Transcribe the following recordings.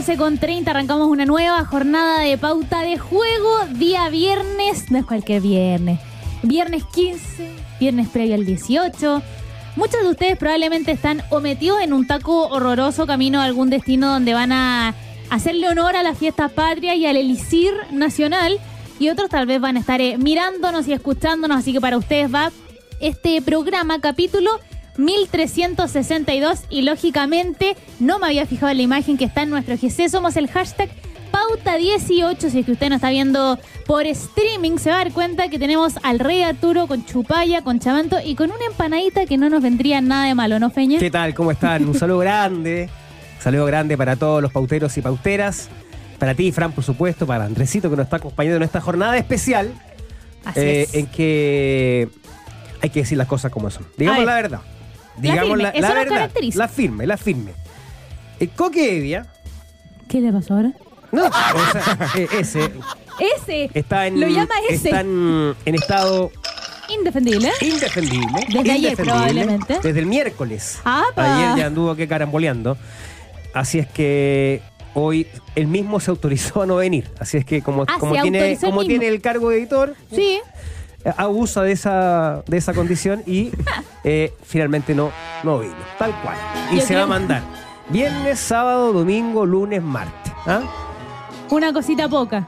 12 con 30 arrancamos una nueva jornada de pauta de juego. Día viernes, no es cualquier viernes. Viernes 15, viernes previo al 18. Muchos de ustedes probablemente están o metidos en un taco horroroso camino a algún destino donde van a hacerle honor a las fiestas patrias y al elixir nacional. Y otros tal vez van a estar eh, mirándonos y escuchándonos. Así que para ustedes va este programa, capítulo 1362 y lógicamente no me había fijado en la imagen que está en nuestro GC. Somos el hashtag Pauta18. Si es que usted nos está viendo por streaming, se va a dar cuenta que tenemos al Rey Arturo con chupalla, con chamanto y con una empanadita que no nos vendría nada de malo, ¿no, Feña? ¿Qué tal? ¿Cómo están? Un saludo grande. Un saludo grande para todos los pauteros y pauteras. Para ti, Fran, por supuesto. Para Andresito, que nos está acompañando en esta jornada especial. Así eh, es. En que hay que decir las cosas como son. Digamos la verdad. La Digamos firme, la, eso la verdad. La firme, la firme. El Coque Evia. ¿Qué le pasó ahora? No, o sea, eh, ese. Ese. Está en. Lo llama ese. Está en, en estado Indefendible. indefendible. Desde ayer, indefendible, probablemente. Desde el miércoles. ¡Apa! Ayer ya anduvo que caramboleando. Así es que hoy él mismo se autorizó a no venir. Así es que como, Ah, como, tiene, como mismo. tiene el cargo de editor, Sí. Eh, abusa de esa, de esa condición y eh, finalmente no, no vino. Tal cual. Y Yo se creo- va a mandar viernes, sábado, domingo, lunes, martes. ¿Ah? Una cosita poca.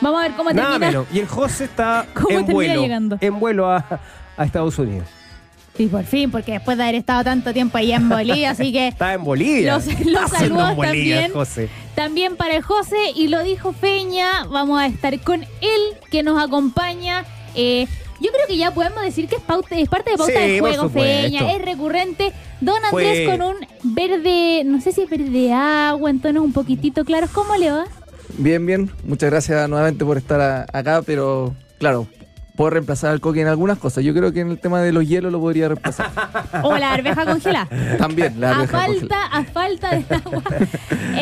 Vamos a ver cómo Nada termina. menos. Y el José está ¿Cómo en termina vuelo. llegando? En vuelo a, a Estados Unidos. Y por fin, porque después de haber estado tanto tiempo allá en Bolivia, así que Está en Bolivia. Los- los Está haciendo saludos en Bolivia, también. José. también para el José, y lo dijo Feña, vamos a estar con él que nos acompaña. Eh, yo creo que ya podemos decir que es, pauta- es parte de pauta Sí, de juego. Feña, es recurrente. Don Andrés Fue- con un verde, no sé si es verde agua, en tonos un poquitito claros. ¿Cómo le va? Bien, bien. Muchas gracias nuevamente por estar a- acá, pero claro, puedo reemplazar al coque en algunas cosas. Yo creo que en el tema de los hielos lo podría reemplazar. O la arveja congelada. También, la a arveja falta, congelada. a falta de agua.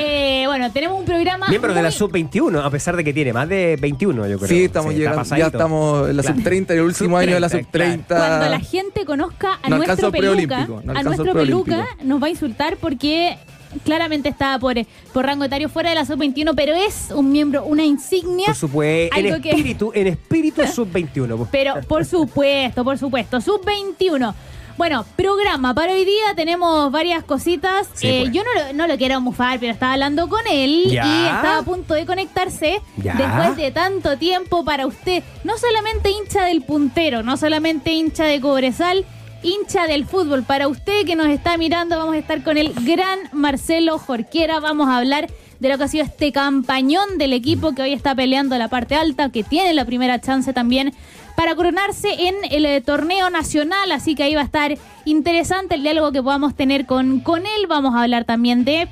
Eh, bueno, tenemos un programa. Miembro de la muy- sub-21, a pesar de que tiene más de 21, yo creo. Sí, estamos llegando, ya estamos en la Claro. sub-30, el último año de la Sub-30, sub-30. Cuando la gente conozca a No nuestro peluca, no a nuestro el peluca nos va a insultar porque claramente está por, por rango etario fuera de la sub-21, pero es un miembro, una insignia. Por supuesto, en que- espíritu, en espíritu sub-21. pues. Pero por supuesto, por supuesto, sub-21. Bueno, programa para hoy día tenemos varias cositas. Sí, Eh, pues. yo no lo, no lo quiero mufar, pero estaba hablando con él Ya. y estaba a punto de conectarse Ya. después de tanto tiempo para usted. No solamente hincha del puntero, no solamente hincha de Cobresal, hincha del fútbol. Para usted que nos está mirando, vamos a estar con el gran Marcelo Jorquera. Vamos a hablar de lo que ha sido este campañón del equipo que hoy está peleando la parte alta, que tiene la primera chance también para coronarse en el eh, torneo nacional. Así que ahí va a estar interesante el diálogo que podamos tener con, con él. Vamos a hablar también de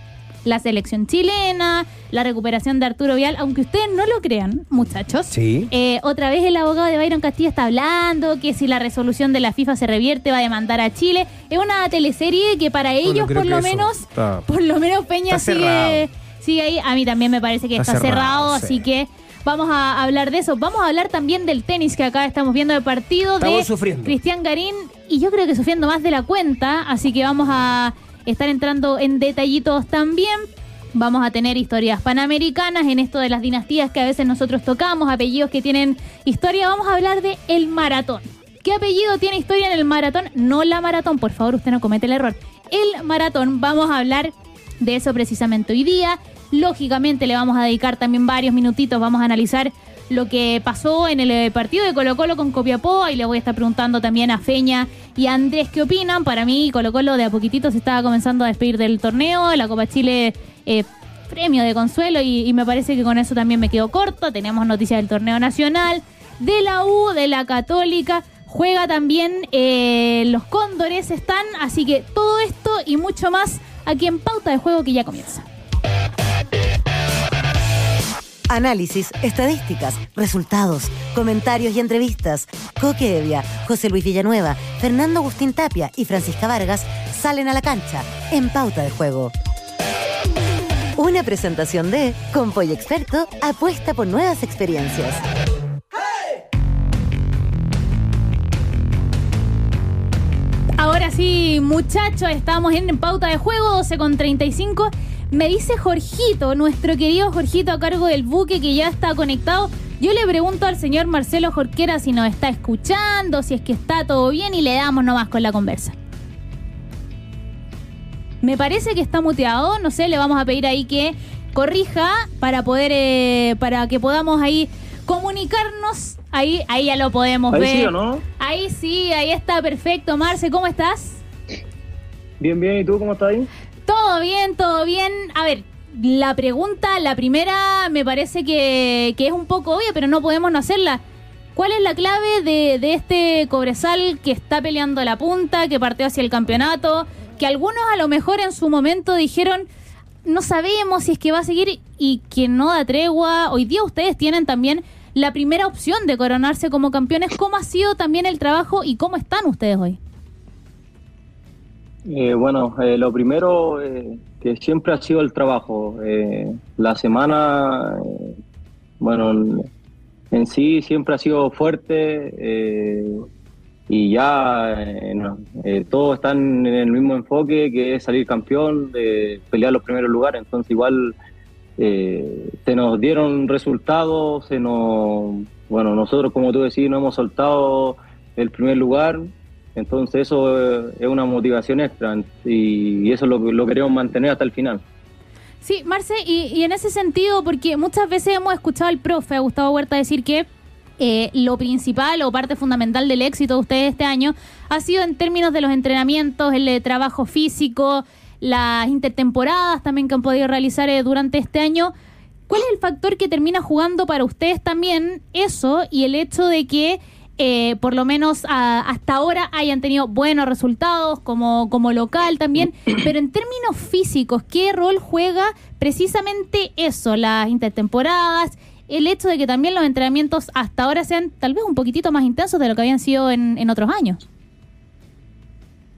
la selección chilena, la recuperación de Arturo Vial, aunque ustedes no lo crean, muchachos. Sí. Eh, otra vez el abogado de Byron Castilla está hablando que si la resolución de la FIFA se revierte va a demandar a Chile. Es una teleserie que para ellos por lo menos, está- por lo menos Peña sigue, sigue ahí. A mí también me parece que está, Está cerrado, cerrado, así sí. que vamos a hablar de eso. Vamos a hablar también del tenis que acá estamos viendo el partido de sufriendo. Cristian Garín y yo creo que sufriendo más de la cuenta, así que vamos a estar entrando en detallitos también. Vamos a tener historias panamericanas en esto de las dinastías que a veces nosotros tocamos, apellidos que tienen historia. Vamos a hablar de el maratón. ¿Qué apellido tiene historia en el maratón? No la maratón, por favor, usted no comete el error. El maratón, vamos a hablar de eso precisamente hoy día. Lógicamente le vamos a dedicar también varios minutitos, vamos a analizar lo que pasó en el eh, partido de Colo Colo con Copiapó y le voy a estar preguntando también a Feña y a Andrés qué opinan. Para mí Colo Colo de a poquitito se estaba comenzando a despedir del torneo, la Copa Chile eh, premio de consuelo y, y me parece que con eso también me quedo corto. Tenemos noticias del torneo nacional, de la U, de la Católica. Juega también eh, los Cóndores están, así que todo esto y mucho más aquí en Pauta de Juego que ya comienza. Análisis, estadísticas, resultados, comentarios y entrevistas. Coque Evia, José Luis Villanueva, Fernando Agustín Tapia y Francisca Vargas salen a la cancha en pauta de juego. Una presentación de Compoy Experto apuesta por nuevas experiencias. Ahora sí, muchachos, estamos en pauta de juego 12 con 35. Me dice Jorgito, nuestro querido Jorgito a cargo del buque que ya está conectado. Yo le pregunto al señor Marcelo Jorquera si nos está escuchando, si es que está todo bien y le damos nomás con la conversa. Me parece que está muteado, no sé, le vamos a pedir ahí que corrija para poder, eh, para que podamos ahí comunicarnos. Ahí, ahí ya lo podemos Ahí ver. sí o no? Ahí sí, ahí está perfecto. Marce, ¿cómo estás? Bien, bien. ¿Y tú cómo estás ahí? Todo bien, todo bien. A ver, la pregunta, la primera, me parece que, que es un poco obvia, pero no podemos no hacerla. ¿Cuál es la clave de, de este Cobresal que está peleando la punta, que partió hacia el campeonato? Que algunos a lo mejor en su momento dijeron, no sabemos si es que va a seguir y que no da tregua. Hoy día ustedes tienen también la primera opción de coronarse como campeones. ¿Cómo ha sido también el trabajo y cómo están ustedes hoy? Eh, bueno, eh, lo primero eh, que siempre ha sido el trabajo. Eh, la semana, eh, bueno, en- sí siempre ha sido fuerte y ya no, todos están en el mismo enfoque que es salir campeón, de pelear los primeros lugares. Entonces igual se nos dieron resultados, se nos, bueno, nosotros como tú decís no hemos soltado el primer lugar. Entonces eso eh, es una motivación extra y, eso lo, lo queremos mantener hasta el final. Sí, Marce, y, en ese sentido, porque muchas veces hemos escuchado al profe, Gustavo Huerta, decir que eh, lo principal o parte fundamental del éxito de ustedes este año ha sido en términos de los entrenamientos, el eh, trabajo físico, las intertemporadas también que han podido realizar eh, durante este año. ¿Cuál es el factor que termina jugando para ustedes también eso y el hecho de que eh, por lo menos a- hasta ahora hayan tenido buenos resultados como, como local también, pero en términos físicos, ¿qué rol juega precisamente eso, las intertemporadas, el hecho de que también los entrenamientos hasta ahora sean tal vez un poquitito más intensos de lo que habían sido en, en otros años?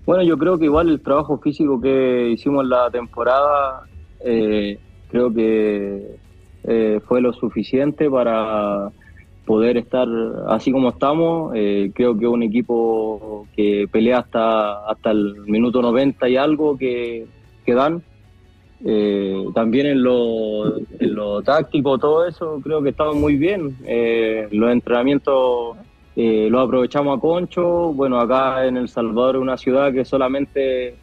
Bueno, yo creo que igual el trabajo físico que hicimos la temporada, eh, creo que eh, fue lo suficiente para poder estar así como estamos. Eh, creo que un equipo que pelea hasta, hasta el minuto 90 y algo que, que dan. Eh, también en lo, en lo táctico, todo eso, creo que estamos muy bien. Eh, los entrenamientos los aprovechamos a Concho. Bueno, acá en El Salvador es una ciudad que solamente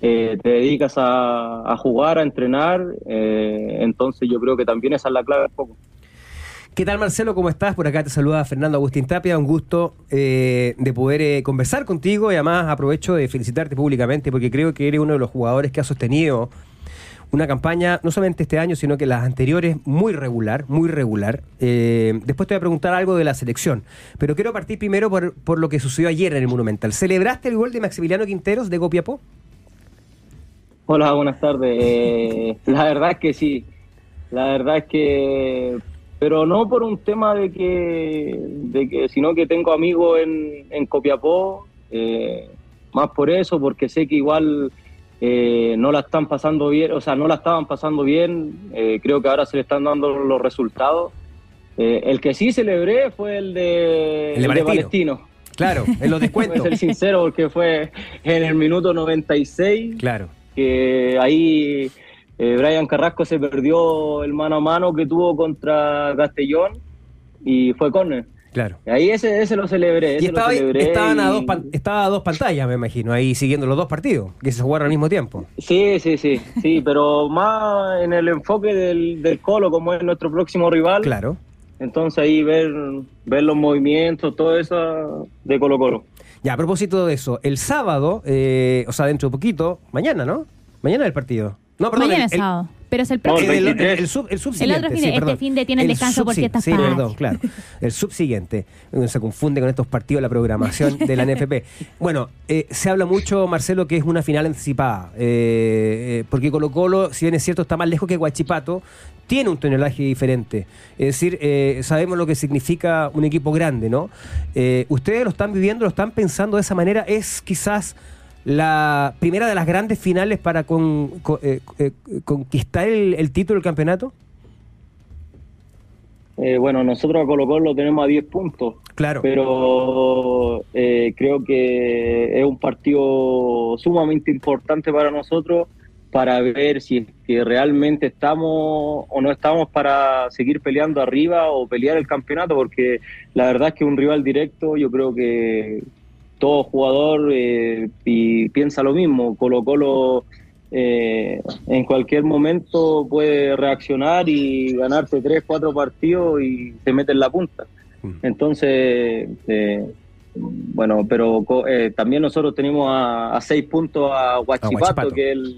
eh, te dedicas a, a jugar, a entrenar. entonces yo creo que también esa es la clave un poco. ¿Qué tal Marcelo? ¿Cómo estás? Por acá te saluda Fernando Agustín Tapia. Un gusto eh, de poder eh, conversar contigo y además aprovecho de felicitarte públicamente porque creo que eres uno de los jugadores que ha sostenido una campaña, no solamente este año, sino que las anteriores, muy regular, muy regular. Eh, después te voy a preguntar algo de la selección, pero quiero partir primero por, por lo que sucedió ayer en el Monumental. ¿Celebraste el gol de Maximiliano Quinteros de Copiapó? Hola, buenas tardes. La verdad es que sí. La verdad es que, pero no por un tema de que, de que sino que tengo amigos en, en Copiapó, eh, más por eso, porque sé que igual eh, no la están pasando bien, o sea, no la estaban pasando bien. eh, creo que ahora se le están dando los resultados. Eh, el que sí celebré fue el de, El de el de Palestino. Claro, en los Voy a descuentos. ser sincero, porque fue en el minuto 96 Claro. que ahí eh, Brian Carrasco se perdió el mano a mano que tuvo contra Castellón y fue córner. Claro. Ahí ese, ese lo celebré. Y estaba, lo celebré estaban a dos estaba a dos pantallas, me imagino, ahí siguiendo los dos partidos, que se jugaron al mismo tiempo. Sí, sí, sí, sí, pero más en el enfoque del, del Colo, como es nuestro próximo rival. Claro. Entonces ahí ver, ver los movimientos, todo eso de Colo Colo. Ya, a propósito de eso, el sábado, eh, o sea, dentro de poquito, mañana, ¿no? Mañana el partido. No, perdón, Mañana el, es el- sábado, pero es el próximo. el, el- 23. el sub, el subsiguiente. El otro fin de- sí, este fin de tiene el descanso por fiestas Sí, perdón, claro. El subsiguiente. Uno se confunde con estos partidos de la programación de la NFP. Bueno, eh, se habla mucho, Marcelo, que es una final anticipada. eh, eh, porque Colo Colo, si bien es cierto, está más lejos que Guachipato, tiene un tonelaje diferente. Es decir, eh, sabemos lo que significa un equipo grande, ¿no? Eh, ustedes lo están viviendo, lo están pensando de esa manera. Es quizás la primera de las grandes finales para con- con- eh, eh, conquistar el, el título del campeonato? Eh, bueno, nosotros a Colo Colo lo tenemos a 10 puntos. Claro. pero eh, creo que es un partido sumamente importante para nosotros para ver si es que realmente estamos o no estamos para seguir peleando arriba o pelear el campeonato, porque la verdad es que un rival directo yo creo que todo jugador eh, y piensa lo mismo, Colo Colo eh, en cualquier momento puede reaccionar y ganarse tres, cuatro partidos y se mete en la punta. Mm. Entonces, eh, bueno, pero eh, también nosotros tenemos a, a seis puntos a Huachipato, Huachipato. que es el,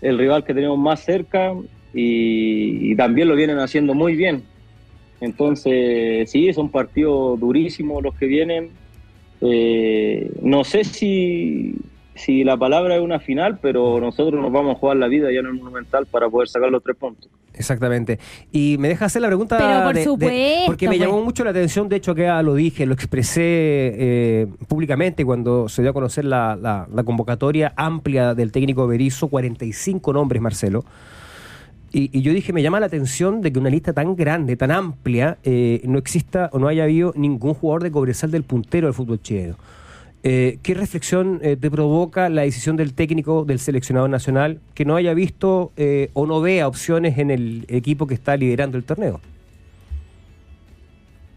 el rival que tenemos más cerca y, y también lo vienen haciendo muy bien. Entonces, sí, son partidos durísimos los que vienen. Eh, no sé si, si la palabra es una final, pero nosotros nos vamos a jugar la vida ya en el Monumental para poder sacar los tres puntos. Exactamente. Y me deja hacer la pregunta. Pero por de- porque me pues. llamó mucho la atención, de hecho, que ya lo dije, lo expresé eh, públicamente cuando se dio a conocer la, la- la convocatoria amplia del técnico Berizzo, 45 nombres, Marcelo. Y, yo dije, me llama la atención de que una lista tan grande, tan amplia, eh, no exista o no haya habido ningún jugador de Cobresal del puntero del fútbol chileno. Eh, ¿Qué reflexión eh, te provoca la decisión del técnico del seleccionado nacional que no haya visto eh, o no vea opciones en el equipo que está liderando el torneo?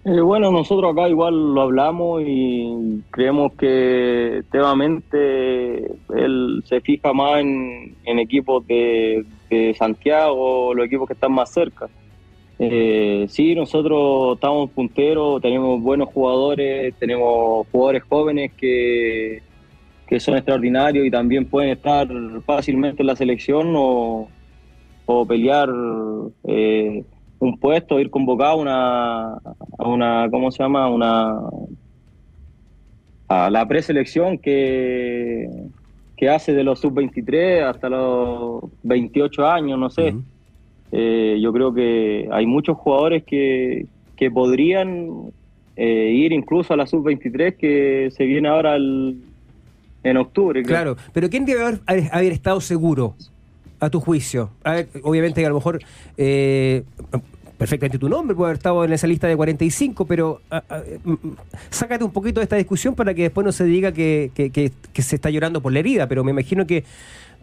Eh, bueno, nosotros acá igual lo hablamos y creemos que teoramente él se fija más en, en equipos de, de Santiago, los equipos que están más cerca. Eh, sí, nosotros estamos punteros, tenemos buenos jugadores, tenemos jugadores jóvenes que, que son extraordinarios y también pueden estar fácilmente en la selección o, o pelear eh, un puesto, ir convocado a una, a una, ¿cómo se llama? Una, a la preselección que, que hace de los sub-23 hasta los 28 años, no sé. Eh, yo creo que hay muchos jugadores que, que podrían eh, ir incluso a la sub-23 que se viene ahora el- en octubre. creo. Claro, pero ¿quién debe haber- haber estado seguro, a tu juicio? A ver, obviamente que a lo mejor, eh, perfectamente tu nombre puede haber estado en esa lista de 45, pero ah, ah, mm, mm, sácate un poquito de esta discusión para que después no se diga que, que- que- que se está llorando por la herida, pero me imagino que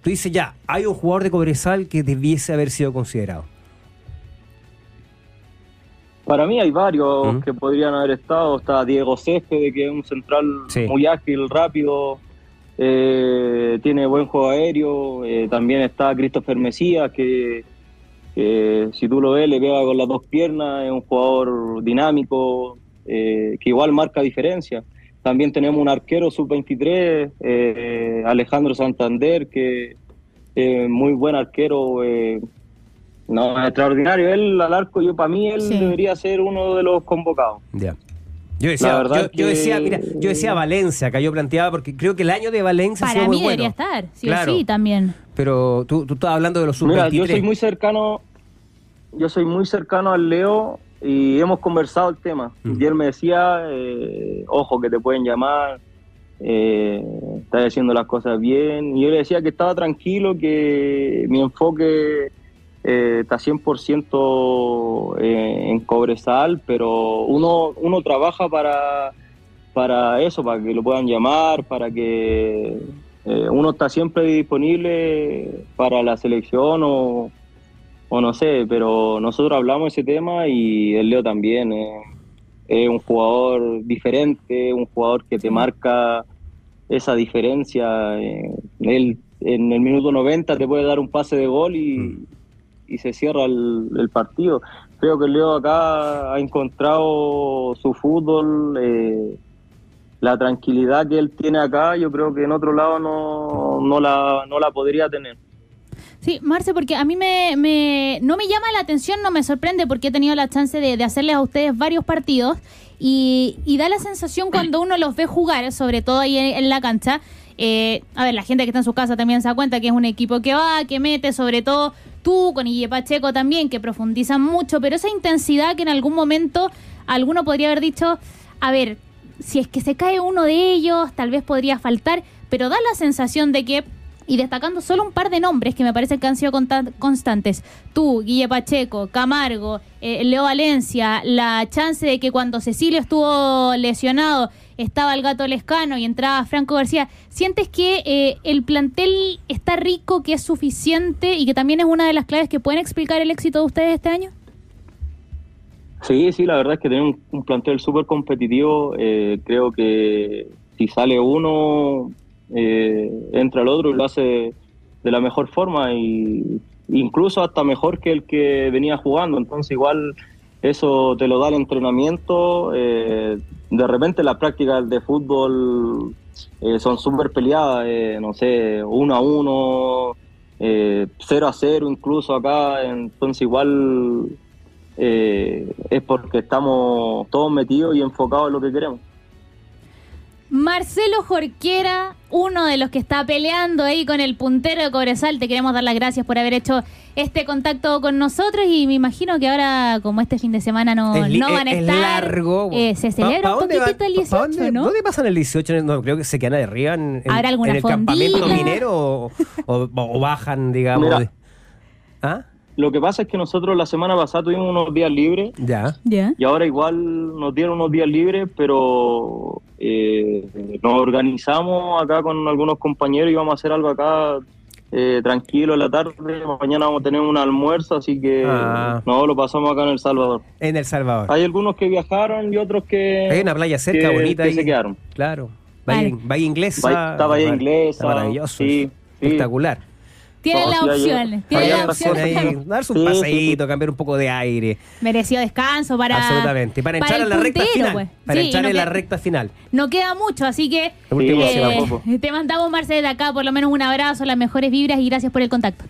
tú dices ya, hay un jugador de Cobresal que debiese haber sido considerado. Para mí hay varios que podrían haber estado. Está Diego Céspedes, que es un central Sí. muy ágil, rápido, eh, tiene buen juego aéreo. Eh, también está Christopher Mesías, que, si tú lo ves, le pega con las dos piernas, es un jugador dinámico, eh, que igual marca diferencia. También tenemos un arquero sub-23, eh, Alejandro Santander, que es muy buen arquero. eh, no, es extraordinario. Él al arco, yo para mí, él Sí. debería ser uno de los convocados. Ya. Yo decía, La verdad yo, yo decía, mira, yo decía Valencia, que yo planteaba, porque creo que el año de Valencia Para mí muy bueno. debería estar, sí Claro. o sí, también. Pero tú, tú estabas hablando de los Mira, sub-23. yo soy muy cercano, yo soy muy cercano al Leo y hemos conversado el tema. Mm. Y él me decía, eh, ojo que te pueden llamar, eh, estás haciendo las cosas bien. Y yo le decía que estaba tranquilo, que mi enfoque eh, está 100% eh, en Cobresal, pero uno, uno trabaja para, para eso, para que lo puedan llamar, para que eh, uno está siempre disponible para la selección o, o no sé, pero nosotros hablamos de ese tema y el Leo también. eh, es un jugador diferente, un jugador que te marca esa diferencia. eh, él en el minuto 90 te puede dar un pase de gol y, y se cierra el, el partido. Creo que Leo acá ha encontrado su fútbol, eh, la tranquilidad que él tiene acá, yo creo que en otro lado no, no, la, no la podría tener. Sí, Marce, porque a mí me, me- no me llama la atención, no me sorprende porque he tenido la chance de, de hacerles a ustedes varios partidos y, y da la sensación cuando uno los ve jugar, sobre todo ahí en, en la cancha. eh, a ver, la gente que está en su casa también se da cuenta que es un equipo que va, que mete, sobre todo tú con Ille Pacheco también, que profundizan mucho, pero esa intensidad que en algún momento alguno podría haber dicho, a ver, si es que se cae uno de ellos, tal vez podría faltar, pero da la sensación de que y destacando solo un par de nombres que me parece que han sido constantes. Tú, Guille Pacheco, Camargo, eh, Leo Valencia, la chance de que cuando Cecilio estuvo lesionado estaba el gato Lescano y entraba Franco García. ¿Sientes que eh, el plantel está rico, que es suficiente y que también es una de las claves que pueden explicar el éxito de ustedes este año? Sí, sí, la verdad es que tienen un, un plantel súper competitivo. eh, creo que si sale uno, eh, entra el otro y lo hace de la mejor forma y incluso hasta mejor que el que venía jugando. Entonces igual eso te lo da el entrenamiento. eh, de repente las prácticas de fútbol eh, son súper peleadas, eh, no sé, uno a uno, eh, 0 a 0 incluso acá. Entonces igual eh, es porque estamos todos metidos y enfocados en lo que queremos. Marcelo Jorquera, uno de los que está peleando ahí con el puntero de Cobresal, te queremos dar las gracias por haber hecho este contacto con nosotros y me imagino que ahora, como este fin de semana no, Es no van a es- es estar, largo. eh, se Pa- celebra pa' un va- poquitito el pa- 18, dónde, ¿no? ¿Dónde pasan el 18? No, creo que se quedan arriba en, en- ¿Habrá alguna en el campamento minero o, o- o bajan, digamos. Mira. ¿Ah? Lo que pasa es que nosotros la semana pasada tuvimos unos días libres Ya. Ya. y ahora igual nos dieron unos días libres, pero eh, nos organizamos acá con algunos compañeros y vamos a hacer algo acá eh, tranquilo en la tarde. Mañana vamos a tener un almuerzo, así que Ah. no, lo pasamos acá en El Salvador. En El Salvador. Hay algunos que viajaron y otros que, Hay una playa cerca, que- bonita que ahí. se quedaron. Claro. Bahía, Bahía Inglesa. Bahía- está Inglesa, está maravilloso. sí. Espectacular. Sí, opciones, tienen hay las hartas opciones. cosas ahí, darse un Sí, sí, paseíto, cambiar un poco de aire. Merecido descanso para. Absolutamente. Para entrar el en la recta final. pues. Para Sí, entrar no en la recta final. No queda mucho, así que la eh, poco. te mandamos, Marcel, de acá por lo menos un abrazo, las mejores vibras y gracias por el contacto.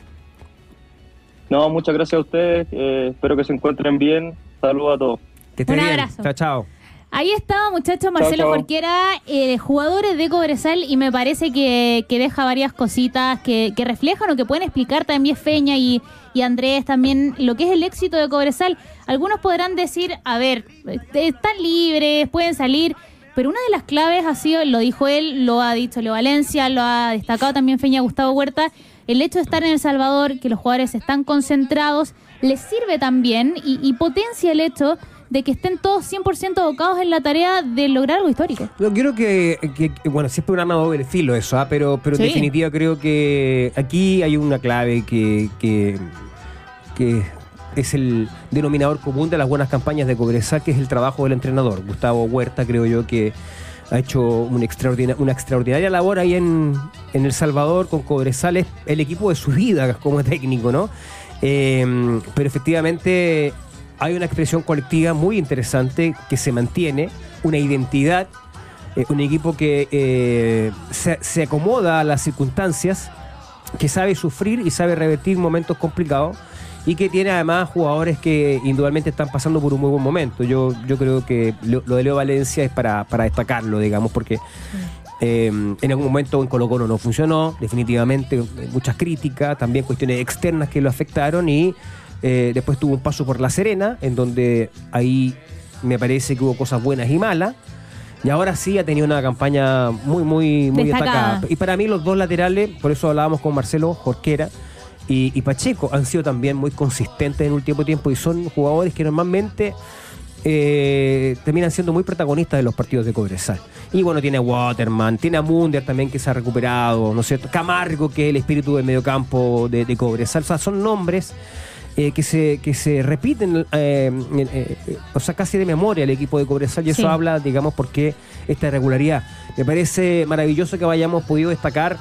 No, muchas gracias a ustedes. eh, espero que se encuentren bien. Saludos a todos. Que Un bien. abrazo. Chao, chao. Ahí estaba, muchachos, Marcelo chao. Jorquera, eh, jugadores de Cobresal, y me parece que, que deja varias cositas que, que reflejan o que pueden explicar también Feña y, y Andrés también lo que es el éxito de Cobresal. Algunos podrán decir, a ver, eh, están libres, pueden salir, pero una de las claves ha sido, lo dijo él, lo ha dicho Leo Valencia, lo ha destacado también Feña Gustavo Huerta, el hecho de estar en El Salvador, que los jugadores están concentrados, les sirve también y, y potencia el hecho de que estén todos 100% abocados en la tarea de lograr algo histórico. Yo creo que, que- que, bueno, siempre un arma doble filo eso, ¿ah? pero, pero en definitiva creo que aquí hay una clave que, que, que es el denominador común de las buenas campañas de Cobresal, que es el trabajo del entrenador. Gustavo Huerta creo yo que ha hecho una extraordinaria labor ahí en, en El Salvador con Cobresal, es el equipo de su vida como técnico, ¿no? Eh, pero efectivamente hay una expresión colectiva muy interesante que se mantiene, una identidad, eh, un equipo que eh, se, acomoda a las circunstancias, que sabe sufrir y sabe revertir momentos complicados y que tiene además jugadores que indudablemente están pasando por un muy buen momento. Yo, yo creo que lo, lo de Leo Valencia es para, para destacarlo, digamos, porque eh, en algún momento en Colo Colo no funcionó, definitivamente, muchas críticas, también cuestiones externas que lo afectaron y eh, después tuvo un paso por La Serena, en donde ahí me parece que hubo cosas buenas y malas. Y ahora sí ha tenido una campaña muy, muy, muy Destacada. destacada. Y para mí los dos laterales, por eso hablábamos con Marcelo Jorquera y, y Pacheco, han sido también muy consistentes en el último tiempo y son jugadores que normalmente eh, terminan siendo muy protagonistas de los partidos de Cobresal. Y bueno, tiene a Waterman, tiene a Mundial también que se ha recuperado, ¿no es cierto? Camargo, que es el espíritu del mediocampo de, de Cobresal. O sea, son nombres eh, que, se, que se repiten, eh, eh, eh, o sea, casi de memoria el equipo de Cobresal y eso habla, digamos, por qué esta irregularidad. Me parece maravilloso que hayamos podido destacar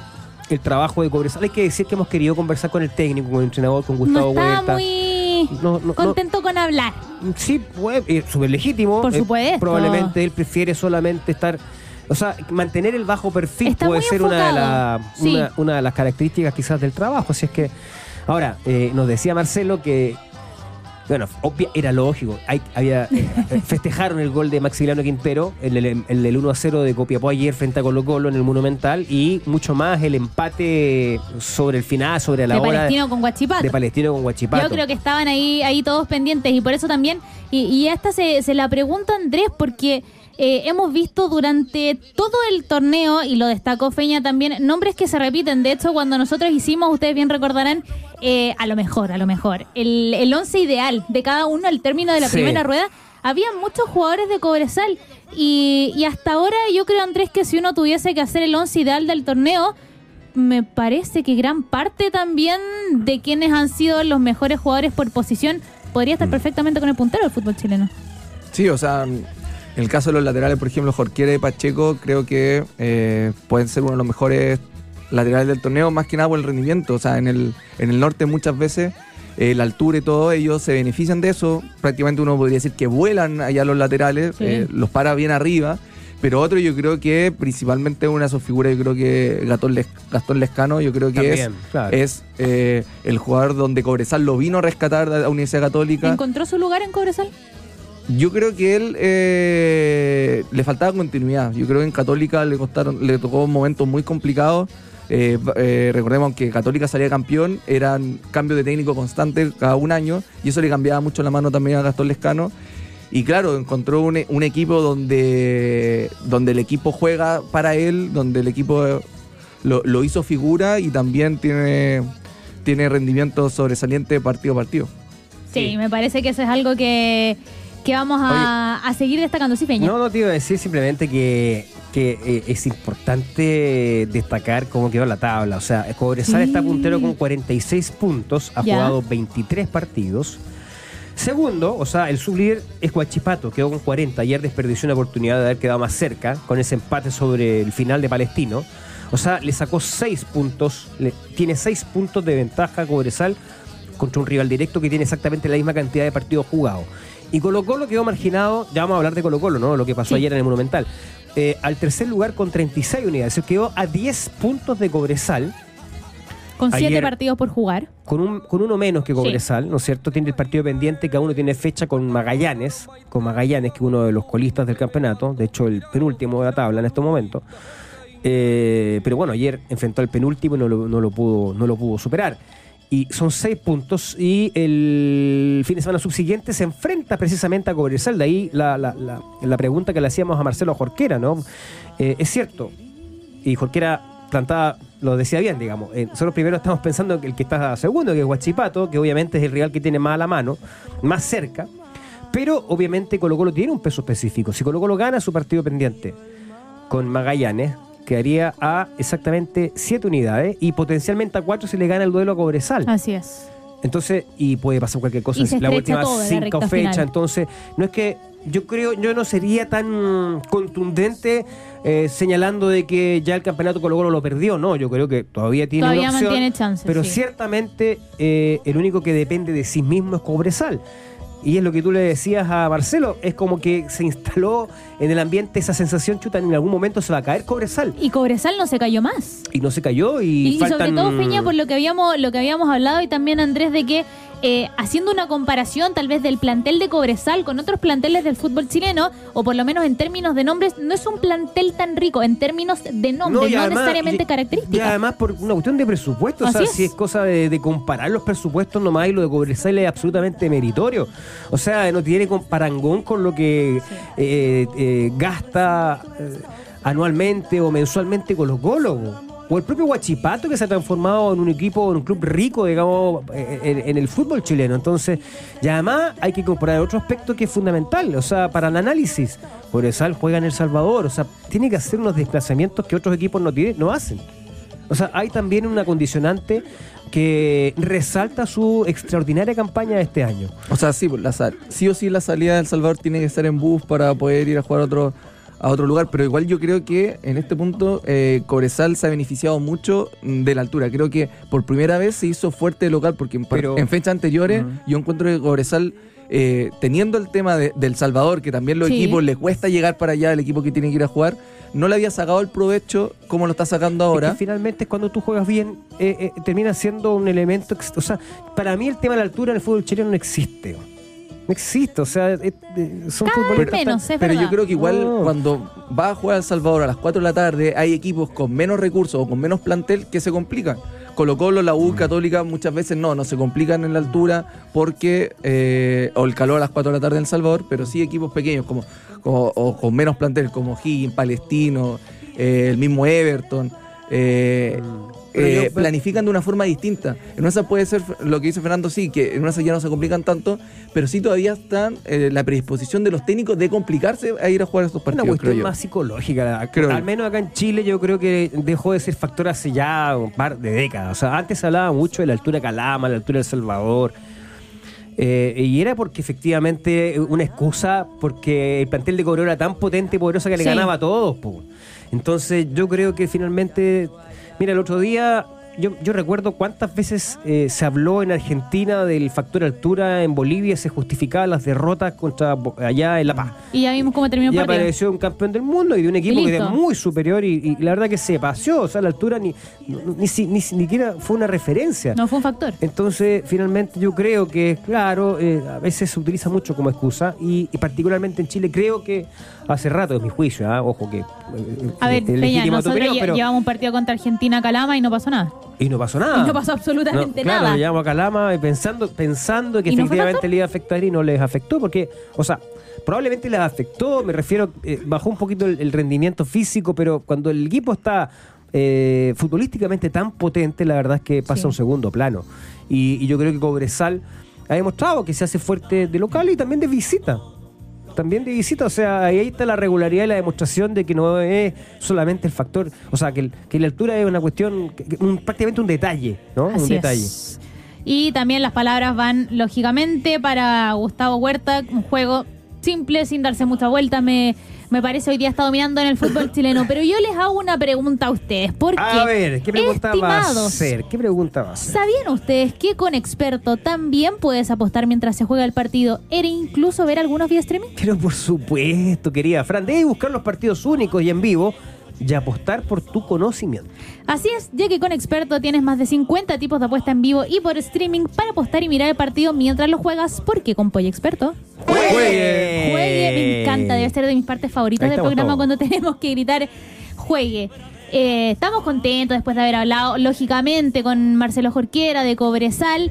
el trabajo de Cobresal. Hay que decir que hemos querido conversar con el técnico, con el entrenador, con No Gustavo está Huerta. muy No, no, no. contento con hablar. Sí, pues, súper legítimo. Por supuesto. probablemente él prefiere solamente estar. O sea, mantener el bajo perfil Está puede ser una de, la- Sí. una, una de las características quizás del trabajo. Así es que. Ahora, eh, nos decía Marcelo que. Bueno, obvia- era lógico. Hay- había, festejaron el gol de Maximiliano Quintero, el, el, el, el 1 a 0 de Copiapó ayer frente a Colo Colo en el Monumental y mucho más el empate sobre el final, sobre la de hora Palestino con Guachipato. de Palestino con Guachipato. Yo creo que estaban ahí, ahí todos pendientes y por eso también, y, y esta se, se la pregunta Andrés porque eh, hemos visto durante todo el torneo, y lo destacó Feña también, nombres que se repiten. De hecho, cuando nosotros hicimos, ustedes bien recordarán, eh, a lo mejor, a lo mejor, el, el once ideal de cada uno al término de la Sí. primera rueda, había muchos jugadores de Cobresal. Y, y hasta ahora yo creo, Andrés, que si uno tuviese que hacer el once ideal del torneo, me parece que gran parte también de quienes han sido los mejores jugadores por posición podría estar perfectamente con el puntero del fútbol chileno. Sí, o sea, en el caso de los laterales, por ejemplo, Jorquera y Pacheco, creo que eh, pueden ser uno de los mejores laterales del torneo, más que nada por el rendimiento. O sea, en el, en el norte muchas veces eh, la altura y todo, ellos se benefician de eso. Prácticamente uno podría decir que vuelan allá los laterales, Sí. eh, los para bien arriba. Pero otro yo creo que principalmente una de sus figuras, yo creo que Gastón, Les- Gastón Lescano, yo creo que También, es, claro. es eh, el jugador donde Cobresal lo vino a rescatar de la Universidad Católica. ¿Encontró su lugar en Cobresal? Yo creo que él eh, le faltaba continuidad. Yo creo que en Católica le costaron, le tocó momentos muy complicados. Eh, eh, recordemos que Católica salía campeón, eran cambios de técnico constantes cada un año y eso le cambiaba mucho la mano también a Gastón Lescano. Y claro, encontró un, un equipo donde, donde el equipo juega para él, donde el equipo lo, lo hizo figura y también tiene, tiene rendimiento sobresaliente partido a partido. Sí, Sí. me parece que eso es algo que, que vamos a, a seguir destacando. Sí, Peña. No, no te iba a decir simplemente que, que eh, es importante destacar cómo quedó la tabla. O sea, Cobresal Sí. está puntero con 46 puntos, ha Ya. jugado 23 partidos. Segundo, o sea, el sublíder es Guachipato, quedó con 40. Ayer desperdició una oportunidad de haber quedado más cerca con ese empate sobre el final de Palestino. O sea, le sacó 6 puntos, le- tiene 6 puntos de ventaja a Cobresal contra un rival directo que tiene exactamente la misma cantidad de partidos jugados. Y Colo Colo quedó marginado, ya vamos a hablar de Colo Colo, ¿no? Lo que pasó Sí. ayer en el Monumental. Eh, al tercer lugar con 36 unidades, se quedó a 10 puntos de Cobresal, Con siete ayer- partidos por jugar. con, un, con uno menos que Cobresal, ¿no es cierto? Tiene el partido pendiente, cada uno tiene fecha con Magallanes, con Magallanes, que es uno de los colistas del campeonato, de hecho el penúltimo de la tabla en estos momentos. Eh, pero bueno, ayer enfrentó al penúltimo y no lo, no lo pudo, no lo pudo superar. Y son seis puntos y el fin de semana subsiguiente se enfrenta precisamente a Cobresal. De ahí la, la- la- la pregunta que le hacíamos a Marcelo Jorquera, ¿no? Eh, es cierto, y Jorquera plantaba, lo decía bien, digamos. Eh, nosotros primero estamos pensando que el que está segundo, que es Huachipato, que obviamente es el rival que tiene más a la mano, más cerca. Pero obviamente Colo Colo tiene un peso específico. Si Colo Colo gana su partido pendiente con Magallanes, quedaría a exactamente siete unidades y potencialmente a cuatro si le gana el duelo a Cobresal. Así es. Entonces, y puede pasar cualquier cosa en la última cinco fechas. Entonces, no es que yo creo, yo no sería tan contundente eh, señalando de que ya el campeonato Colo Colo lo perdió. No, yo creo que todavía tiene Todavía una opción, mantiene chances, Pero sí. ciertamente eh, el único que depende de sí mismo es Cobresal. Y es lo que tú le decías a Marcelo, es como que se instaló en el ambiente esa sensación chuta, en algún momento se va a caer Cobresal. Y Cobresal no se cayó más. Y no se cayó y, Y, y sobre faltan- todo, Peña, por lo que habíamos, lo que habíamos hablado y también Andrés, de que eh, haciendo una comparación tal vez del plantel de Cobresal con otros planteles del fútbol chileno, o por lo menos en términos de nombres, no es un plantel tan rico en términos de nombres, no, y además- necesariamente y- Y características. además por una cuestión de presupuesto, o sea, es. si es cosa de, de comparar los presupuestos nomás y lo de Cobresal es absolutamente meritorio. O sea, no tiene con- parangón con lo que eh, eh, gasta eh, anualmente o mensualmente Colo Colo. O el propio Huachipato que se ha transformado en un equipo, en un club rico, digamos, eh, en, el fútbol chileno. Entonces, y además hay que incorporar otro aspecto que es fundamental, o sea, para el análisis. Cobresal juega en El Salvador, o sea, tiene que hacer unos desplazamientos que otros equipos no, tienen, no hacen. O sea, hay también una condicionante que resalta su extraordinaria campaña de este año. O sea, sí, la sí o sí la salida de El Salvador tiene que estar en bus para poder ir a jugar otro, a otro lugar, pero igual yo creo que en este punto eh, Cobresal se ha beneficiado mucho de la altura. Creo que por primera vez se hizo fuerte local porque en, par- Pero- en fechas anteriores yo encuentro que Cobresal, eh, teniendo el tema de, del Salvador, que también los Sí. equipos les cuesta llegar para allá, el equipo que tiene que ir a jugar, no le había sacado el provecho como lo está sacando Es ahora. que finalmente cuando tú juegas bien, eh, eh, termina siendo un elemento. O sea, para mí el tema de la altura en el fútbol chileno no existe. No existe, o sea, es- eh, son Cada vez futbolistas. tan- menos, es Pero verdad. yo creo que igual cuando va a jugar El Salvador a las 4 de la tarde, hay equipos con menos recursos o con menos plantel que se complican. Colo Colo, la U Católica muchas veces no, no se complican en la altura porque, eh, o el calor a las 4 de la tarde en El Salvador, pero sí equipos pequeños como, como- o con menos plantel como Higgins, Palestino, eh, el mismo Everton. eh, Pero eh, yo- planifican de una forma distinta. En una puede ser lo que dice Fernando, sí, que en una ya no se complican tanto, pero sí todavía están eh, la predisposición de los técnicos de complicarse a ir a jugar estos Una partidos, creo cuestión yo. más psicológica. Creo Al menos acá en Chile yo creo que dejó de ser factor hace ya un par de décadas. O sea, antes se hablaba mucho de la altura de Calama, la altura de El Salvador. Eh, y era porque efectivamente una excusa porque el plantel de Cobreloa era tan potente y poderosa que le Sí. ganaba a todos. po. Entonces yo creo que finalmente, mira, el otro día yo, yo recuerdo cuántas veces eh, se habló en Argentina del factor altura, en Bolivia se justificaban las derrotas contra allá en La Paz. Y ya vimos cómo terminó el Y partido. apareció un campeón del mundo y de un equipo que listo. muy superior y, y la verdad que se paseó, o sea, la altura ni, ni, ni, si- ni siquiera fue una referencia. No fue un factor. Entonces, finalmente yo creo que, claro, eh, a veces se utiliza mucho como excusa y, y particularmente en Chile creo que hace rato, es mi juicio, ¿ah? ojo que... eh, A ver, es Peña, nosotros opinión, lle- pero- llevamos un partido contra Argentina Calama y no pasó nada. Y no pasó nada. Y no pasó absolutamente No, claro, nada. lo llevamos a Calama y pensando, pensando que ¿Y no fue efectivamente le iba a afectar y no les afectó, porque, o sea, probablemente les afectó, me refiero, eh, bajó un poquito el, el rendimiento físico, pero cuando el equipo está eh, futbolísticamente tan potente, la verdad es que pasa Sí. a un segundo plano. Y, y yo creo que Cobresal ha demostrado que se hace fuerte de local y también de visita. También de visita, o sea, ahí está la regularidad y la demostración de que no es solamente el factor, o sea, que, el- que la altura es una cuestión, un- prácticamente un detalle, ¿no? un detalle. es. Y también las palabras van, lógicamente, para Gustavo Huerta, un juego simple, sin darse mucha vuelta. Me, me parece hoy día está dominando en el fútbol chileno. Pero yo les hago una pregunta a ustedes. Porque, A ver, ¿qué pregunta va a estimados, hacer? ¿Qué pregunta va a hacer? ¿Sabían ustedes que con experto también puedes apostar mientras se juega el partido e incluso ver algunos vía streaming? Pero por supuesto, querida Fran, debes buscar los partidos únicos y en vivo y apostar por tu conocimiento. Así es, ya que con Experto tienes más de 50 tipos de apuesta en vivo y por streaming para apostar y mirar el partido mientras lo juegas, porque con Pollo Experto ¡Juegue! juegue, me encanta, debe ser de mis partes favoritas del programa todos. cuando tenemos que gritar juegue. Eh, estamos contentos después de haber hablado, lógicamente, con Marcelo Jorquera de Cobresal.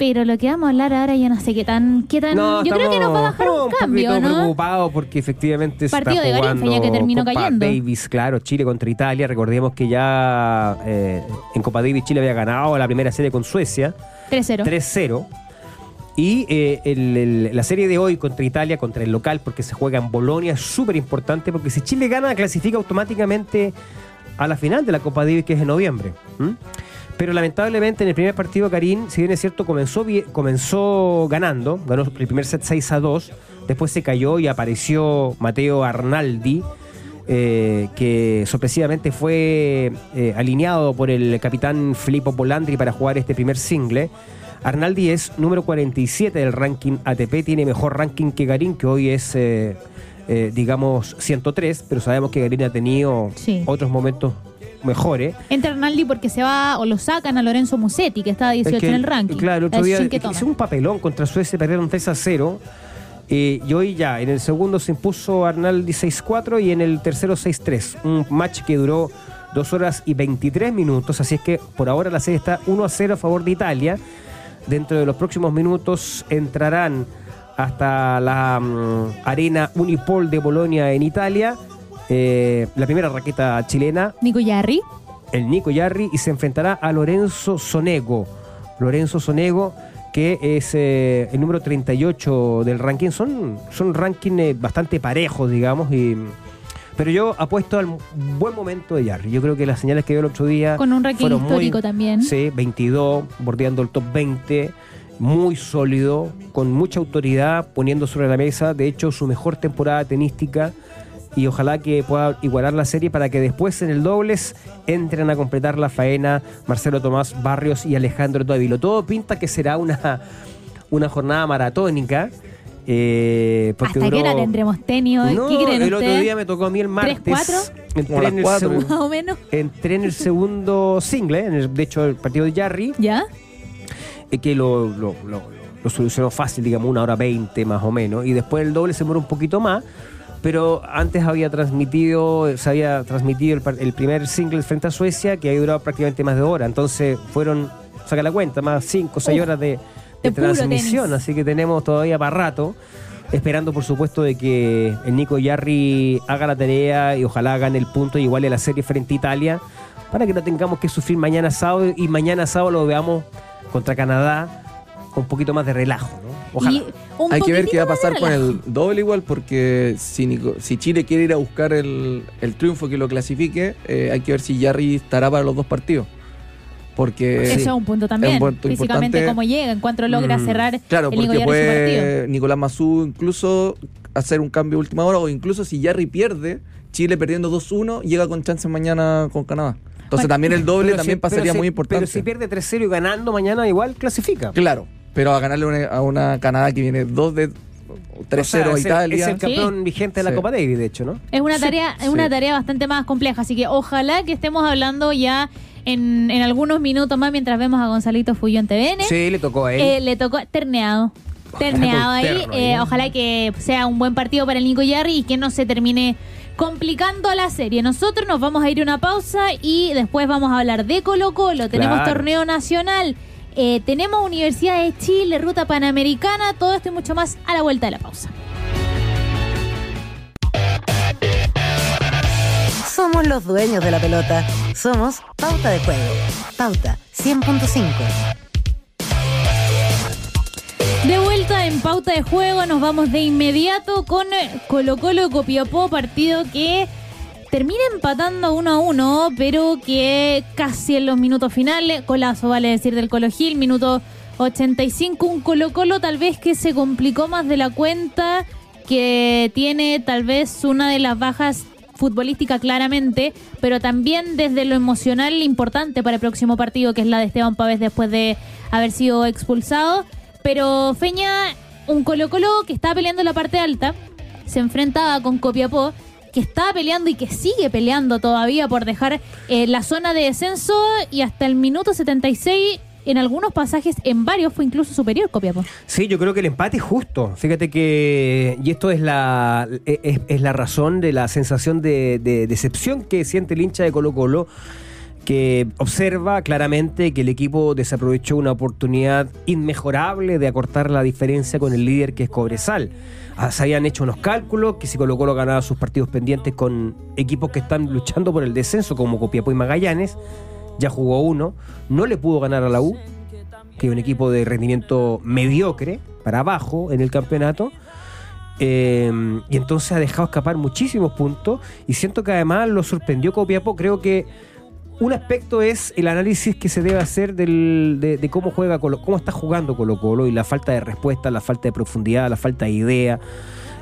Pero lo que vamos a hablar ahora, yo no sé qué tan. Qué tan No, yo creo que nos va a bajar un cambio, ¿no? preocupados porque efectivamente se Partido está de Garín, jugando ya que terminó Copa cayendo. Davis, claro, Chile contra Italia. Recordemos que ya eh, en Copa Davis Chile había ganado la primera serie con Suecia 3-0. 3-0. Y eh, el- el- la serie de hoy contra Italia, contra el local, porque se juega en Bolonia, es súper importante porque si Chile gana, clasifica automáticamente a la final de la Copa Davis, que es en noviembre. ¿m? Pero lamentablemente en el primer partido Karim, si bien es cierto, comenzó, comenzó ganando, ganó el primer set 6 a 2, después se cayó y apareció Mateo Arnaldi, eh, que sorpresivamente fue eh, alineado por el capitán Filippo Polandri para jugar este primer single. Arnaldi es número 47 del ranking ATP, tiene mejor ranking que Garín, que hoy es, eh, eh, digamos, 103, pero sabemos que Garín ha tenido Sí. otros momentos mejores. Entra Arnaldi porque se va o lo sacan a Lorenzo Musetti, que está a 18 Es que, en el ranking. Claro, el otro día que hizo un papelón contra Suecia, perdieron 3 a 0. eh, y hoy ya, en el segundo se impuso Arnaldi 6-4 y en el tercero 6-3. Un match que duró 2 horas y 23 minutos. Así es que por ahora la serie está 1 a 0 a favor de Italia. Dentro de los próximos minutos entrarán hasta la mm, arena Unipol de Bolonia en Italia. Eh, la primera raqueta chilena, Nico Yarri. el Nico Yarri y se enfrentará a Lorenzo Sonego. Lorenzo Sonego, que es eh, el número 38 del ranking. Son, son rankings bastante parejos, digamos. Y, pero yo apuesto al buen momento de Yarri. Yo creo que las señales que dio el otro día. Con un ranking fueron muy- histórico también. Sí, 22, bordeando el top 20. Muy sólido, con mucha autoridad, poniendo sobre la mesa, de hecho, su mejor temporada tenística y ojalá que pueda igualar la serie para que después en el dobles entren a completar la faena Marcelo Tomás Barrios y Alejandro Tavilo. Todo pinta que será una, una jornada maratónica. eh, porque ¿Hasta qué duró- hora tendremos tenis hoy? No, ¿Qué creen el otro día me tocó a mí el martes. cuatro? Como Entré en, el cuatro. segundo- Más o menos. entré en el segundo single, en el- de hecho el partido de Jarry, ¿Ya? eh, que lo, lo, lo- lo solucionó fácil, digamos, una hora veinte más o menos. Y después el doble se demoró un poquito más. Pero antes había transmitido, se había transmitido el, el primer single frente a Suecia, que había durado prácticamente más de hora. Entonces fueron, saca la cuenta, más 5 o 6 Uf, horas de, transmisión. Así que tenemos todavía para rato. Esperando, por supuesto, de que el Nico Yarri haga la tarea y ojalá gane el punto y iguale la serie frente a Italia para que no tengamos que sufrir mañana sábado y mañana sábado lo veamos contra Canadá con un poquito más de relajo. ¿no? Ojalá. Y un Hay que ver qué va a pasar con el doble igual, porque si, si Chile quiere ir a buscar el, el triunfo que lo clasifique, eh, hay que ver si Yarri estará para los dos partidos. Porque Eso es un punto también. es un punto Físicamente, importante. cómo llega, en cuanto logra Mm, cerrar Claro, el porque Yarri su partido. puede Nicolás Mazú incluso hacer un cambio de última hora o incluso si Yarri pierde, Chile perdiendo 2-1 llega con chances mañana con Canadá. Entonces Bueno, también el doble también si- pasaría si- muy importante. Pero si pierde 3-0 y ganando mañana, igual clasifica. Claro, pero a ganarle una- a una Canadá que viene 2 de 3-0 O sea, Italia. Es el campeón vigente de la Sí. Copa Davis, de hecho, ¿no? Es una Sí, tarea, es sí. una tarea bastante más compleja, así que ojalá que estemos hablando ya en, en algunos minutos más mientras vemos a Gonzalito Fuyo en TVN. Sí, le tocó a él. Eh, le tocó terneado. Terneado ahí. Terno, Eh, ¿eh? ojalá que sea un buen partido para el Nico Yarri y que no se termine complicando la serie. Nosotros nos vamos a ir a una pausa y después vamos a hablar de Colo Colo. Tenemos Claro. torneo nacional. Eh, tenemos Universidad de Chile, Ruta Panamericana, todo esto y mucho más a la vuelta de la pausa. Somos los dueños de la pelota. Somos Pauta de Juego. Pauta 100.5. De vuelta en pauta de juego, nos vamos de inmediato con Colo Colo Copiapó, partido que termina empatando uno a uno, pero que casi en los minutos finales, colazo vale decir del Colo Gil, minuto 85, un Colo Colo tal vez que se complicó más de la cuenta, que tiene tal vez una de las bajas futbolística claramente, pero también desde lo emocional importante para el próximo partido, que es la de Esteban Pávez después de haber sido expulsado. Pero Feña, un Colo Colo que está peleando la parte alta, se enfrentaba con Copiapó, que está peleando y que sigue peleando todavía por dejar eh, la zona de descenso y hasta el minuto 76 en algunos pasajes, en varios, fue incluso superior Copiapó. Sí, yo creo que el empate es justo. Fíjate que, y esto es la, es, es la razón de la sensación de, de decepción que siente el hincha de Colo Colo, que observa claramente que el equipo desaprovechó una oportunidad inmejorable de acortar la diferencia con el líder que es Cobresal. Ah, Se habían hecho unos cálculos que si Colo Colo ganaba sus partidos pendientes con equipos que están luchando por el descenso como Copiapó y Magallanes, ya jugó uno, no le pudo ganar a la U, que es un equipo de rendimiento mediocre, para abajo en el campeonato. Eh, y entonces ha dejado escapar muchísimos puntos. Y siento que además lo sorprendió Copiapó. Creo que un aspecto es el análisis que se debe hacer del- de, cómo juega cómo está jugando Colo Colo y la falta de respuesta, la falta de profundidad, la falta de idea.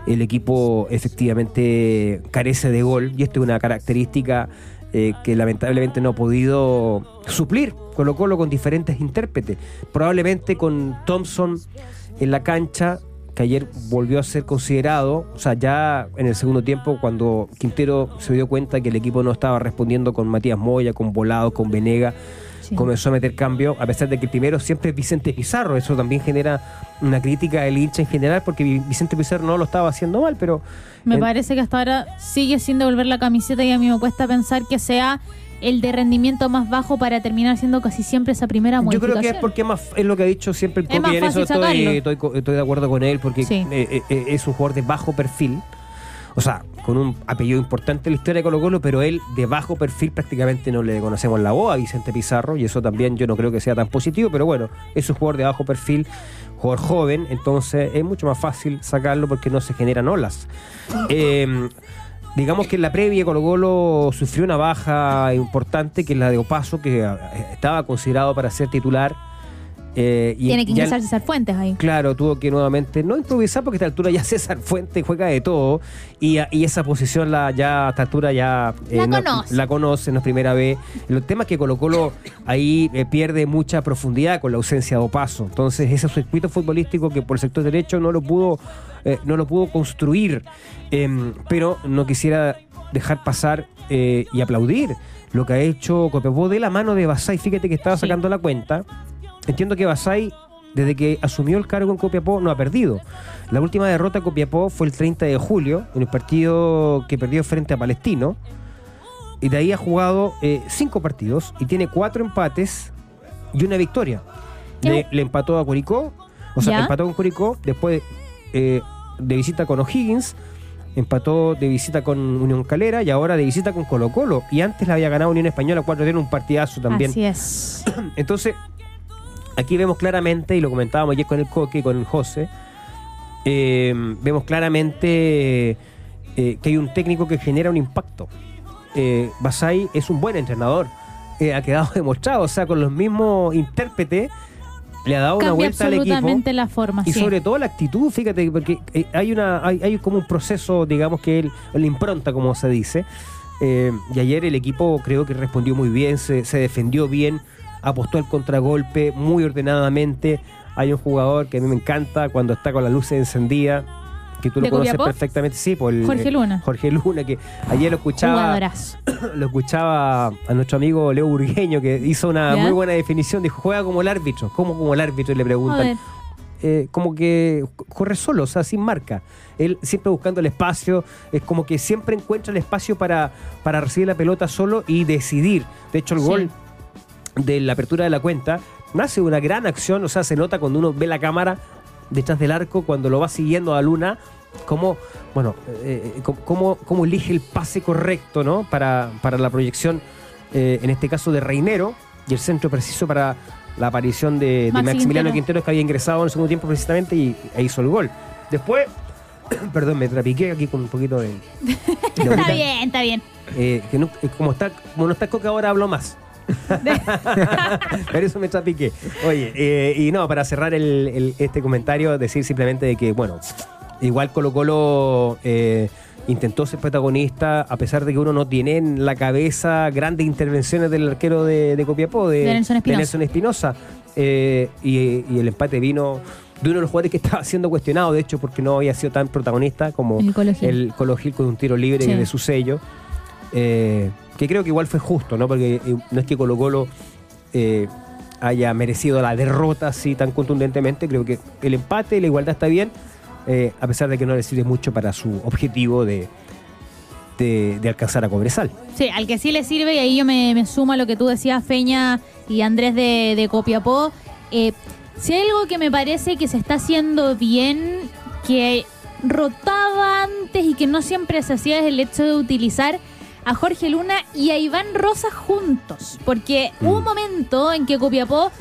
El equipo efectivamente carece de gol y esto es una característica eh, que lamentablemente no ha podido suplir Colo Colo con diferentes intérpretes. Probablemente con Thompson en la cancha, que ayer volvió a ser considerado, o sea, ya en el segundo tiempo, cuando Quintero se dio cuenta que el equipo no estaba respondiendo con Matías Moya, con Volado, con Venega, Sí. comenzó a meter cambio, a pesar de que el primero siempre es Vicente Pizarro. Eso también genera una crítica del hincha en general, porque Vi- Vicente Pizarro no lo estaba haciendo mal, pero Me en- parece que hasta ahora sigue sin devolver la camiseta y a mí me cuesta pensar que sea el de rendimiento más bajo para terminar siendo casi siempre esa primera Yo modificación. creo que es porque es, más, es lo que ha dicho siempre el Coqui, y en eso estoy, estoy, de acuerdo con él, porque Sí. eh, eh, es un jugador de bajo perfil, o sea, con un apellido importante en la historia de Colo Colo, pero él de bajo perfil prácticamente no le conocemos la voz a Vicente Pizarro, y eso también yo no creo que sea tan positivo, pero bueno, es un jugador de bajo perfil, jugador joven, entonces es mucho más fácil sacarlo porque no se generan olas. Eh, Digamos que en la previa Colo Colo sufrió una baja importante, que es la de Opaso, que eh, estaba considerado para ser titular. eh, y Tiene que ya- ingresar César Fuentes ahí. Claro, tuvo que nuevamente no improvisar porque a esta altura ya César Fuente juega de todo y, y esa posición la ya a esta altura ya La no- conoce. la conoce, no es primera vez. El tema es que Colo Colo ahí eh, pierde mucha profundidad con la ausencia de Opaso. Entonces ese circuito futbolístico que por el sector derecho no lo pudo eh, no lo pudo construir. Em, pero no quisiera dejar pasar eh, y aplaudir lo que ha hecho Copiapó de la mano de Basay. Fíjate que estaba Sí. sacando la cuenta. Entiendo que Basay desde que asumió el cargo en Copiapó, no ha perdido. La última derrota en Copiapó fue el 30 de julio, en el partido que perdió frente a Palestino. Y de ahí ha jugado eh, cinco partidos y tiene cuatro empates y una victoria. Le, le empató a Curicó, o sea, empató con Curicó, después eh, de visita con O'Higgins, empató de visita con Unión Calera y ahora de visita con Colo Colo. Y antes la había ganado Unión Española 4 tiene un partidazo también. Así es. Entonces, aquí vemos claramente, y lo comentábamos ayer con el Coque, con el José, eh, vemos claramente eh, que hay un técnico que genera un impacto. Eh, Basay es un buen entrenador, ha quedado demostrado, o sea, con los mismos intérpretes le ha dado una vuelta al equipo. absolutamente la forma. Y sí. sobre todo la actitud, fíjate, porque eh, hay una hay, hay como un proceso, digamos que él, la impronta, como se dice. Eh, y ayer el equipo creo que respondió muy bien, se, se defendió bien, apostó al contragolpe muy ordenadamente. Hay un jugador que a mí me encanta cuando está con la luz encendida, que tú lo ¿De conoces Copiapó? perfectamente, sí, por el, Jorge eh, Luna. Jorge Luna, que ayer lo escuchaba Jugadorazo. lo escuchaba a nuestro amigo Leo Burgueño que hizo una ¿Ya? muy buena definición. Dijo, juega como el árbitro. ¿Cómo como el árbitro? Y le preguntan. Eh, como que corre solo, o sea, sin marca. Él siempre buscando el espacio, es como que siempre encuentra el espacio para, para recibir la pelota solo y decidir. De hecho, el Sí. gol de la apertura de la cuenta nace una gran acción, o sea, se nota cuando uno ve la cámara detrás del arco, cuando lo va siguiendo a Luna, cómo, bueno, eh, eh, cómo, cómo elige el pase correcto, ¿no? Para, para la proyección, eh, en este caso de Reinero, y el centro preciso para la aparición de, de Maxi Maximiliano Quintero. Que había ingresado en el segundo tiempo precisamente y e hizo el gol. Después, perdón, me trapiqué aquí con un poquito de... de Está bien, está bien. Eh, que no- como, está, como no está Coca ahora hablo más. Por eso me trapiqué. Oye, eh, y no, para cerrar el- el- este comentario, decir simplemente de que, bueno, igual Colo Colo eh, intentó ser protagonista, a pesar de que uno no tiene en la cabeza grandes intervenciones del arquero de, de Copiapó, de, De Nelson Espinosa. Nelson Espinosa. Eh, y, y el empate vino de uno de los jugadores que estaba siendo cuestionado, de hecho, porque no había sido tan protagonista como El Colo Gil. el Colo Gil con un tiro libre Sí. de su sello. Eh, que creo que igual fue justo, ¿no? Porque eh, no es que Colo Colo eh, haya merecido la derrota así tan contundentemente. Creo que el empate, la igualdad está bien, eh, a pesar de que no le sirve mucho para su objetivo de, de, alcanzar a Cobresal. Sí, al que sí le sirve, y ahí yo me, me sumo a lo que tú decías, Feña y Andrés de, de Copiapó. eh, si hay algo que me parece que se está haciendo bien, que rotaba antes y que no siempre se hacía, es el hecho de utilizar a Jorge Luna y a Iván Rosa juntos. Porque hubo un momento en que Copiapó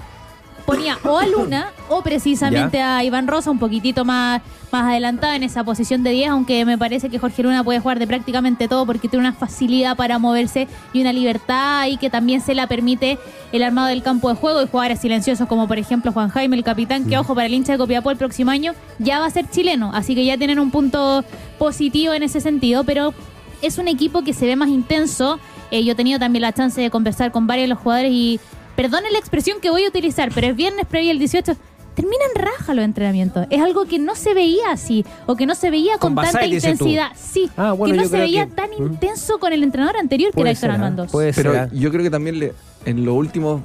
ponía o a Luna o precisamente a Iván Rosa un poquitito más, más adelantado en esa posición de 10, aunque me parece que Jorge Luna puede jugar de prácticamente todo porque tiene una facilidad para moverse y una libertad y que también se la permite el armado del campo de juego y jugadores silenciosos como por ejemplo Juan Jaime, el capitán, que ojo para el hincha de Copiapó el próximo año ya va a ser chileno, así que ya tienen un punto positivo en ese sentido, pero es un equipo que se ve más intenso. Eh, yo he tenido también la chance de conversar con varios de los jugadores y perdonen la expresión que voy a utilizar, pero es viernes previo el 18. Terminan raja los entrenamientos. Es algo que no se veía así, o que no se veía con, Con tanta Basay, intensidad. Sí, Ah, bueno, que no se veía que- tan ¿Mm? intenso con el entrenador anterior que era Héctor ser, ¿ah? Armandos. Puede ser. Pero yo creo que también le, en los últimos.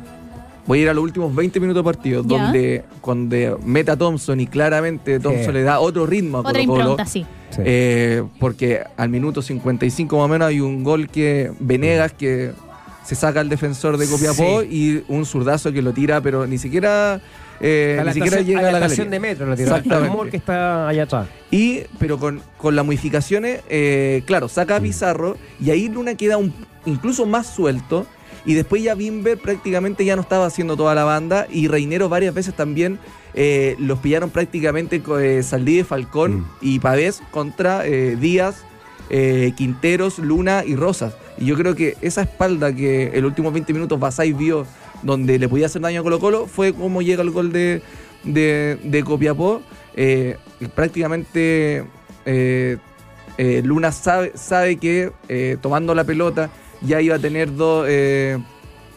Voy a ir a los últimos 20 minutos de partido, Ya. donde cuando meta Thompson y claramente Thompson Sí. le da otro ritmo a Otra Colo Colo, impronta, sí. Sí. eh, porque al minuto 55 más o menos hay un gol que Venegas que se saca al defensor de Copiapó y un zurdazo que lo tira, pero ni siquiera, eh, a la ni siquiera estación- llega a la, estación de metro, lo tiró. Al Exactamente. mall que está allá atrás. Y, pero con, con las modificaciones, eh, claro, saca a Pizarro y ahí Luna queda un, incluso más suelto. Y después ya Bimber prácticamente ya no estaba haciendo toda la banda. Y Reinero varias veces también eh, los pillaron prácticamente eh, Saldí, Falcón Mm. y Pavés contra eh, Díaz, eh, Quinteros, Luna y Rosas. Y yo creo que esa espalda que el último 20 minutos Basay vio donde le podía hacer daño a Colo Colo fue como llega el gol de, de, de Copiapó. Prácticamente Luna sabe, sabe que tomando la pelota ya iba a tener dos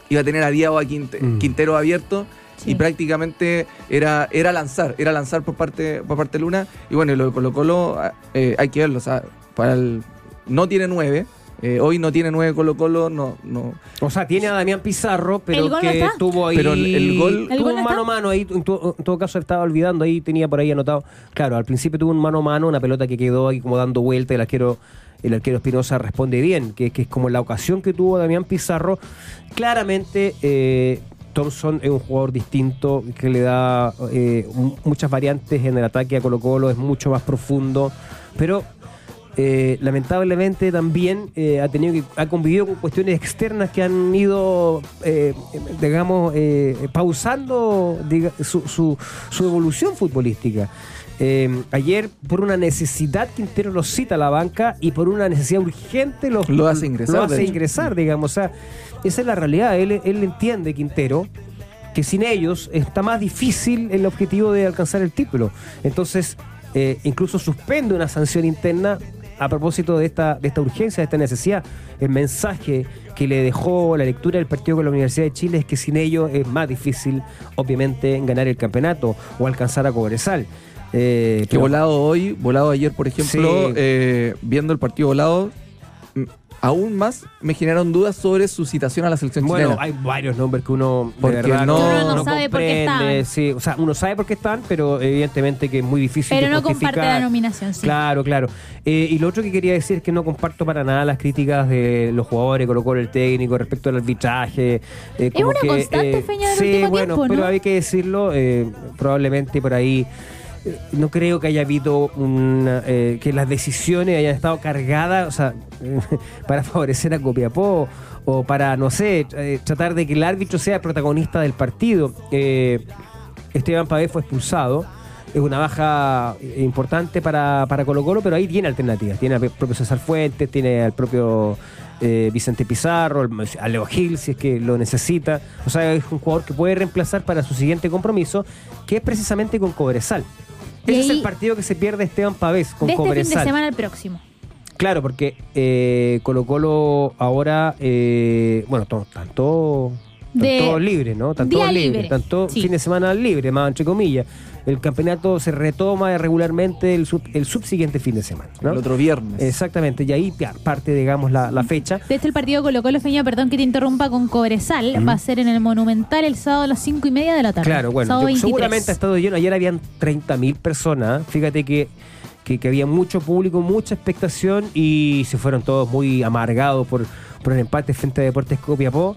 iba a tener a Diego a Quinte- Mm. Quintero abierto Sí. y prácticamente era, era lanzar, era lanzar por parte, por parte de Luna. Y bueno, y lo de Colo Colo eh, hay que verlo, o sea, para el, no tiene nueve, Eh, hoy no tiene nueve Colo Colo, no, no. O sea, tiene a Damián Pizarro, pero ¿El gol no que está? tuvo ahí. Pero el- el gol- ¿El tuvo gol un no mano a mano ahí. En, to- en todo caso, estaba olvidando. Ahí tenía por ahí anotado. Claro, al principio tuvo un mano a mano, una pelota que quedó ahí como dando vuelta. El arquero, el arquero Espinosa responde bien, que, que es como la ocasión que tuvo Damián Pizarro. Claramente. Eh, Thompson es un jugador distinto que le da eh, muchas variantes en el ataque a Colo Colo, es mucho más profundo, pero eh, lamentablemente también eh, ha tenido ha convivido con cuestiones externas que han ido digamos pausando su- su evolución futbolística Eh, ayer por una necesidad Quintero lo cita a la banca y por una necesidad urgente los- Lo hace ingresar, lo hace ingresar digamos o sea esa es la realidad él, él entiende Quintero que sin ellos está más difícil el objetivo de alcanzar el título. Entonces, eh, incluso suspende una sanción interna a propósito de esta, de esta urgencia, de esta necesidad. El mensaje que le dejó la lectura del partido con la Universidad de Chile es que sin ellos es más difícil, obviamente, ganar el campeonato o alcanzar a Cobresal. Eh, Que pero- volado hoy, volado ayer, por ejemplo, Sí. eh, viendo el partido volado, aún más me generaron dudas sobre su citación a la selección Bueno, chilena. hay varios nombres que uno de Porque verdad no- Uno no sabe por qué comprende, están. sí, o sea, uno sabe por qué están, pero evidentemente que es muy difícil Pero de no comparte la nominación, sí. Claro, claro. Eh, y lo otro que quería decir es que no comparto para nada las críticas de los jugadores, Colo Colo el técnico, respecto al arbitraje. eh, como una que, constante, eh, Feña, del Sí, último bueno, tiempo, pero hay que decirlo, eh, probablemente por ahí. Eh, No creo que haya habido eh, que las decisiones hayan estado cargadas, para favorecer a Copiapó o para, no sé, eh, tratar de que el árbitro sea el protagonista del partido. Esteban Pavé fue expulsado. Es una baja importante para, para Colo Colo, pero ahí tiene alternativas. Tiene al propio César Fuentes, tiene al propio Vicente Pizarro, a Leo Gil si es que lo necesita. O sea, es un jugador que puede reemplazar para su siguiente compromiso, que es precisamente con Cobresal. Ese es el partido que se pierde Esteban Pavés con de este fin Cobresal. de semana al próximo. Claro, porque Colo Colo ahora, eh, bueno, to- están todos De- todos libres, ¿no? Están todos libre, libres, están todos sí. fin de semana libre, más entre comillas. El campeonato se retoma regularmente el, sub- el subsiguiente fin de semana, ¿no? El otro viernes. Exactamente, y ahí parte, digamos, la, la fecha. De este el partido Colo Colo Feña, perdón que te interrumpa con Cobresal, va a ser en el Monumental el sábado a las cinco y media de la tarde. Claro, bueno, Sábado yo- 23. seguramente ha estado lleno. Ayer habían 30.000 personas. Fíjate que, que, que había mucho público, mucha expectación y se fueron todos muy amargados por, por el empate frente a Deportes Copiapó.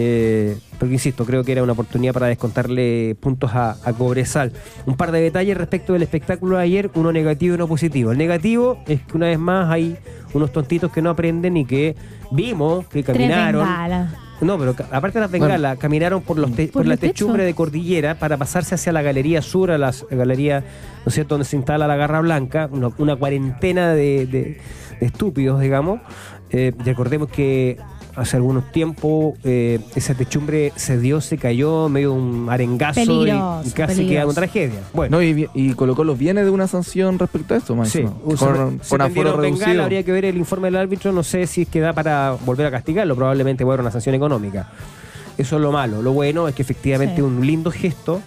Eh, porque insisto, creo que era una oportunidad para descontarle puntos a, a Cobresal. Un par de detalles respecto del espectáculo de ayer, uno negativo y uno positivo. El negativo es que una vez más hay unos tontitos que no aprenden y que vimos que caminaron. bengalas. No, pero aparte de las bengalas, caminaron por, los te- Por por la techumbre de Cordillera para pasarse hacia la Galería Sur, a la galería, ¿no es cierto?, donde se instala la Garra Blanca, una, una cuarentena de, de- de estúpidos, digamos. Eh, recordemos que hace algunos tiempos eh, esa techumbre se dio, se cayó, medio un arengazo y- casi queda una tragedia. Bueno, No, y, vi- y Colo Colo viene de una sanción respecto a esto, más Sí, se- con, se con prendieron aforo reducido. habría que ver el informe del árbitro, no sé si es que da para volver a castigarlo, probablemente va a haber una sanción económica. Eso es lo malo. Lo bueno es que efectivamente Sí. un lindo gesto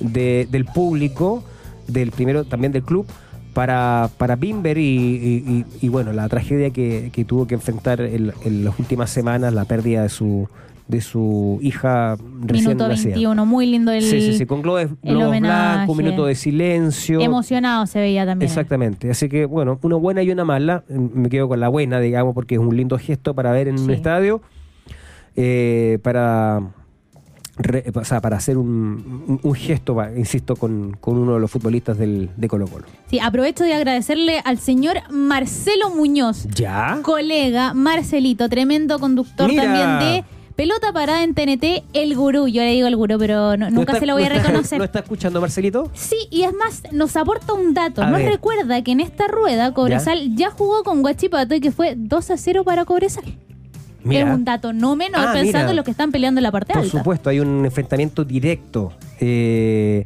de- del público, del primero también del club, para, para Bimber y, y- y- y, bueno, la tragedia que, que tuvo que enfrentar en, en las últimas semanas, la pérdida de su de su hija recién Minuto nacida. 21, muy lindo el Sí, sí, sí, con globos, globos homenaje. blancos, un minuto de silencio. emocionado se veía también. Exactamente. Así que, bueno, una buena y una mala. Me quedo con la buena, digamos, porque es un lindo gesto para ver en un estadio. eh, para. Re- o sea, para hacer un, gesto, insisto, con, con uno de los futbolistas del, de Colo Colo. Sí, aprovecho de agradecerle al señor Marcelo Muñoz, ¿Ya? colega Marcelito, tremendo conductor Mira. también de Pelota Parada en TNT, el gurú. Yo le digo el gurú, pero no- ¿No nunca está- se lo voy a reconocer. ¿No está escuchando Marcelito? Sí, y es más, nos aporta un dato. A Nos ver. recuerda que en esta rueda Cobresal ya, jugó con Guachipato y que fue 2 a 0 para Cobresal. Es un dato no menor Ah, pensando mira. en los que están peleando en la parte Por alta. supuesto, hay un enfrentamiento directo. Eh,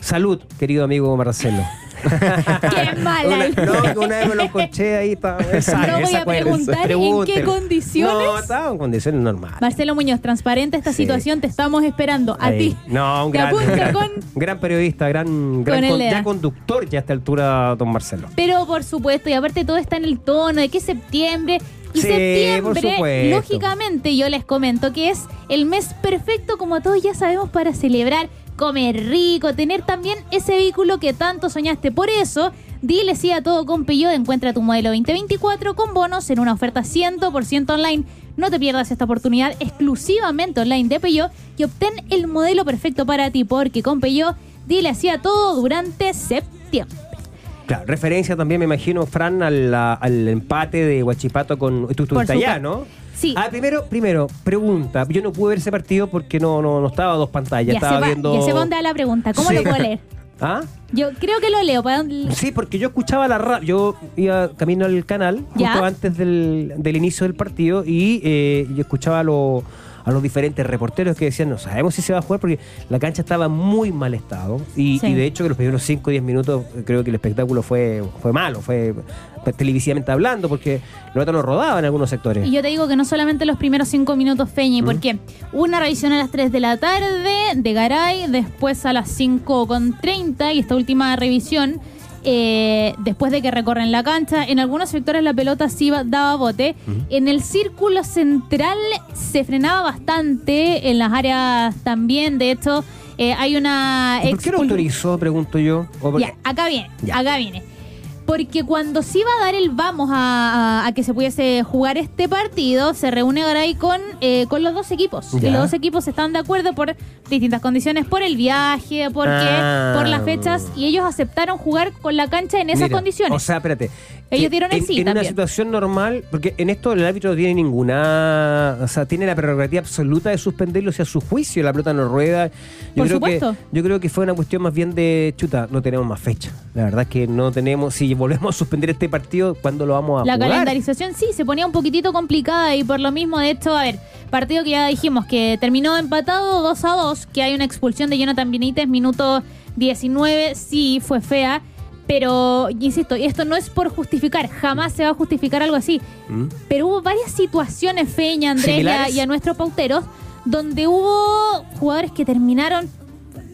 salud, querido amigo Marcelo. Qué mala. Una, no, una vez me lo enconché ahí. Esa- No voy a preguntar en qué condiciones. No, estaba en condiciones normales. Marcelo Muñoz, transparente esta Sí. situación, te estamos esperando. A ti. No, un gran, gran, con- gran periodista, gran, gran con- ya conductor ya a esta altura, don Marcelo. Pero por supuesto, y aparte todo está en el tono de que es septiembre, Y Sí, septiembre, lógicamente, yo les comento que es el mes perfecto, como todos ya sabemos, para celebrar, comer rico, tener también ese vehículo que tanto soñaste. Por eso, dile sí a todo con Peugeot. Encuentra tu modelo 2024 con bonos en una oferta 100% online. No te pierdas esta oportunidad exclusivamente online de Peugeot y obtén el modelo perfecto para ti, porque con Peugeot, dile así a todo durante septiembre. Claro, referencia también, me imagino, Fran, al, al empate de Huachipato con. Tú estuviste allá. ¿no? Sí. Ah, primero, primero, pregunta. Yo no pude ver ese partido porque no, no, no estaba a dos pantallas. Ya, estaba se va, viendo. ya se va donde va la pregunta. ¿Cómo Sí. lo puedo leer? ¿Ah? Yo creo que lo leo. ¿para dónde- Sí, porque yo escuchaba la radio, yo iba camino al canal justo Ya. antes del, del inicio del partido y eh, yo escuchaba lo- a los diferentes reporteros que decían, no sabemos si se va a jugar porque la cancha estaba en muy mal estado y, Sí. y de hecho que los primeros 5 o 10 minutos eh, creo que el espectáculo fue, fue malo, fue televisivamente hablando porque los no rodaban en algunos sectores. Y yo te digo que no solamente los primeros cinco minutos, Feña, ¿Mm? porque una revisión a las 3 de la tarde de Garay, después a las 5 con 30 y esta última revisión, eh, después de que recorren la cancha, en algunos sectores la pelota sí daba bote. En el círculo central se frenaba bastante, en las áreas también, de hecho, eh, hay una... ¿Y ¿Por qué expul- autorizó, pregunto yo? ¿O por- ya, acá viene, Ya. acá viene. Porque cuando se iba a dar el vamos a, a- a que se pudiese jugar este partido, se reúne Garay con, eh, con los dos equipos. Ya. Y los dos equipos están de acuerdo por distintas condiciones, por el viaje, porque, Ah. por las fechas, y ellos aceptaron jugar con la cancha en esas Mira, condiciones. O sea, espérate. Ellos dieron el en, sí en una situación normal, porque en esto el árbitro no tiene ninguna. O sea, tiene la prerrogativa absoluta de suspenderlo si a su juicio la pelota no rueda. Yo Por creo supuesto. Que, yo creo que fue una cuestión más bien de chuta, no tenemos más fecha. La verdad es que no tenemos. Si volvemos a suspender este partido, ¿cuándo lo vamos a La jugar? calendarización sí se ponía un poquitito complicada y por lo mismo, de hecho, a ver, partido que ya dijimos que terminó empatado 2 a 2, que hay una expulsión de Jonathan Benítez, minuto 19, sí fue fea, pero insisto, y esto no es por justificar, jamás se va a justificar algo así, ¿Mm? pero hubo varias situaciones, Feña, Andrés y a, y a nuestros pauteros, donde hubo jugadores que terminaron,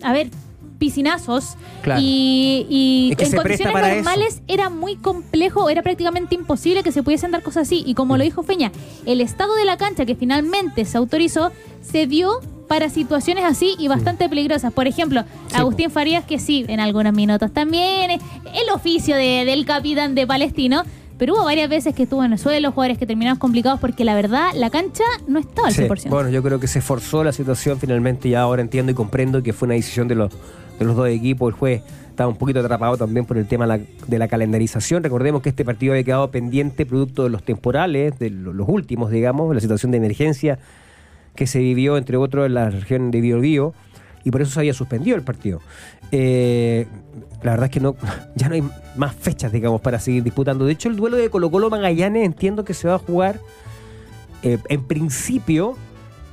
a ver, piscinazos Claro. y, y Es que en condiciones eso. normales era muy complejo, era prácticamente imposible que se pudiesen dar cosas así. Y como lo dijo Feña, el estado de la cancha que finalmente se autorizó se dio para situaciones así y bastante peligrosas. Por ejemplo, Sí, Agustín Farías, que sí, en algunos minutos también, eh, el oficio de- del capitán de Palestino. Pero hubo varias veces que estuvo en el suelo, jugadores que terminaron complicados porque la verdad la cancha no estaba al Sí, 100%. Bueno, yo creo que se forzó la situación finalmente y ahora entiendo y comprendo que fue una decisión de los, de los dos equipos. El juez estaba un poquito atrapado también por el tema de la, de la calendarización. Recordemos que este partido había quedado pendiente producto de los temporales, de lo- los últimos, digamos, la situación de emergencia que se vivió, entre otros, en la región de Biobío, y por eso se había suspendido el partido. Eh, la verdad es que no, ya no hay más fechas, digamos, para seguir disputando. De hecho, el duelo de Colo Colo Magallanes entiendo que se va a jugar eh, en principio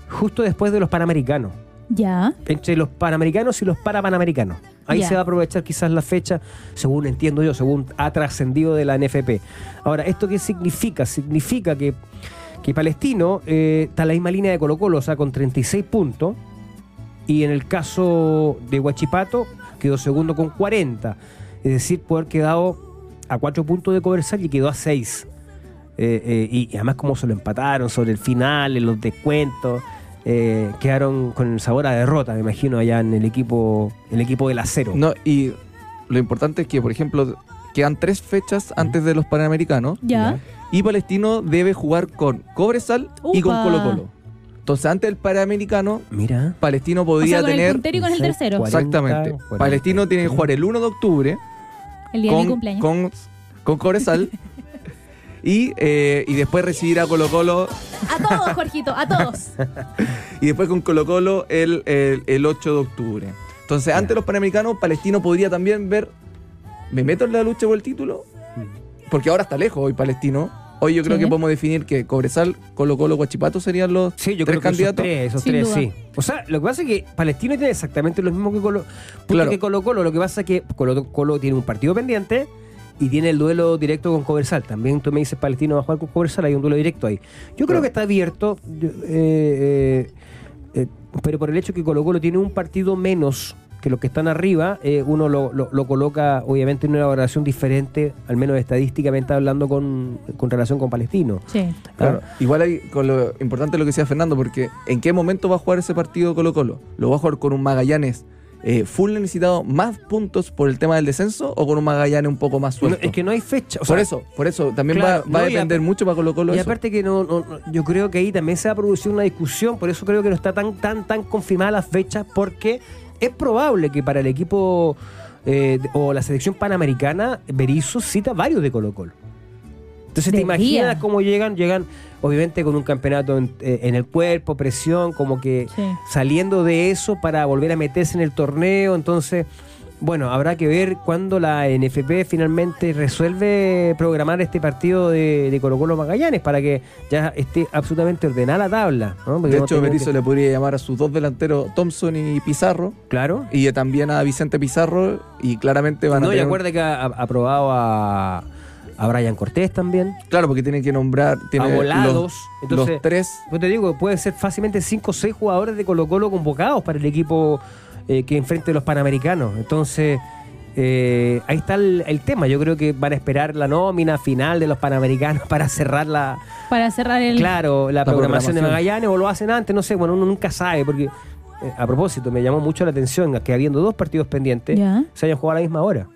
justo después de los Panamericanos. Ya. Entre los Panamericanos y los Parapanamericanos. Ahí se va a aprovechar quizás la fecha, según entiendo yo, según ha trascendido de la NFP. Ahora, ¿esto qué significa? Significa que, que Palestino eh, está en la misma línea de Colo Colo, o sea, con 36 puntos. Y en el caso de Huachipato, quedó segundo con 40. Es decir, haber quedado a 4 puntos de Coversal y quedó a 6. Eh, eh, y, además como se lo empataron sobre el final, en los descuentos, quedaron con el sabor a derrota, me imagino, allá en el equipo, el equipo del acero. No, y lo importante es que, por ejemplo, quedan tres fechas antes de los Panamericanos Ya. y Palestino debe jugar con Cobresal y con. Colo Colo. Entonces, antes del Panamericano, Mira. Palestino O podría sea, con el tener... puntero y con el 16, tercero. 40, Exactamente. 40. Palestino tiene que jugar el 1 de octubre El día de mi con, cumpleaños. con, con Cobresal y, eh, y después recibir a Colo Colo A todos, Jorgito, a todos. y después con Colo Colo el, el, el 8 de octubre. Entonces, antes de los Panamericanos, Palestino podría también ver, ¿me meto en la lucha por el título? Porque ahora está lejos hoy Palestino. Hoy yo creo Sí. que podemos definir que Cobresal, Colo Colo, Guachipato serían los Sí, yo tres creo que esos candidatos. tres, esos Sin tres, duda. sí. O sea, lo que pasa es que Palestino tiene exactamente lo mismo que Colo, Claro. que Colo Colo. Lo que pasa es que Colo Colo tiene un partido pendiente y tiene el duelo directo con Coversal. También tú me dices Palestino va a jugar con Coversal, hay un duelo directo ahí. Yo creo Claro. que está abierto, eh, eh, eh, pero por el hecho que Colo Colo tiene un partido menos que los que están arriba, eh, uno lo, lo- lo coloca obviamente en una valoración diferente, al menos estadísticamente hablando con, con relación con Palestino. Sí. Claro, igual hay con lo importante lo que decía Fernando, porque ¿en qué momento va a jugar ese partido Colo Colo? ¿Lo va a jugar con un Magallanes eh, full necesitado más puntos por el tema del descenso o con un Magallanes un poco más No, suelto? es que no hay fecha. o por sea, eso, por eso también claro, va, va no, a depender mucho para Colo Colo Y eso. aparte que no, no- no- yo creo que ahí también se va a producir una discusión, por eso creo que no está tan tan tan confirmada las fechas, porque es probable que para el equipo eh, o la selección panamericana, Berizzo cita varios de Colo Colo. Entonces te imaginas cómo llegan, llegan obviamente con un campeonato en, eh, en el cuerpo, presión, como que Sí. saliendo de eso para volver a meterse en el torneo, entonces... Bueno, habrá que ver cuándo la NFP finalmente resuelve programar este partido de, de Colo Colo Magallanes para que ya esté absolutamente ordenada la tabla. ¿no? De no hecho, Berizzo que- le podría llamar a sus dos delanteros, Thompson y Pizarro, Claro. y también a Vicente Pizarro, y claramente van a No, y tener acuerda que ha aprobado a, a Brian Cortés también. Claro, porque tienen que nombrar tiene a volados. los, Entonces, los tres. Pues te digo, pueden ser fácilmente 5 o 6 jugadores de Colo Colo convocados para el equipo eh, que enfrente los Panamericanos. Entonces, eh, ahí está el, el tema. Yo creo que van a esperar la nómina final de los Panamericanos para cerrar la, Para cerrar el. claro, la, La programación, de. Magallanes o lo hacen antes, no sé, bueno, uno nunca sabe porque... eh, a propósito, me llamó mucho la atención que habiendo dos partidos pendientes, Ya. se hayan jugado a la misma hora,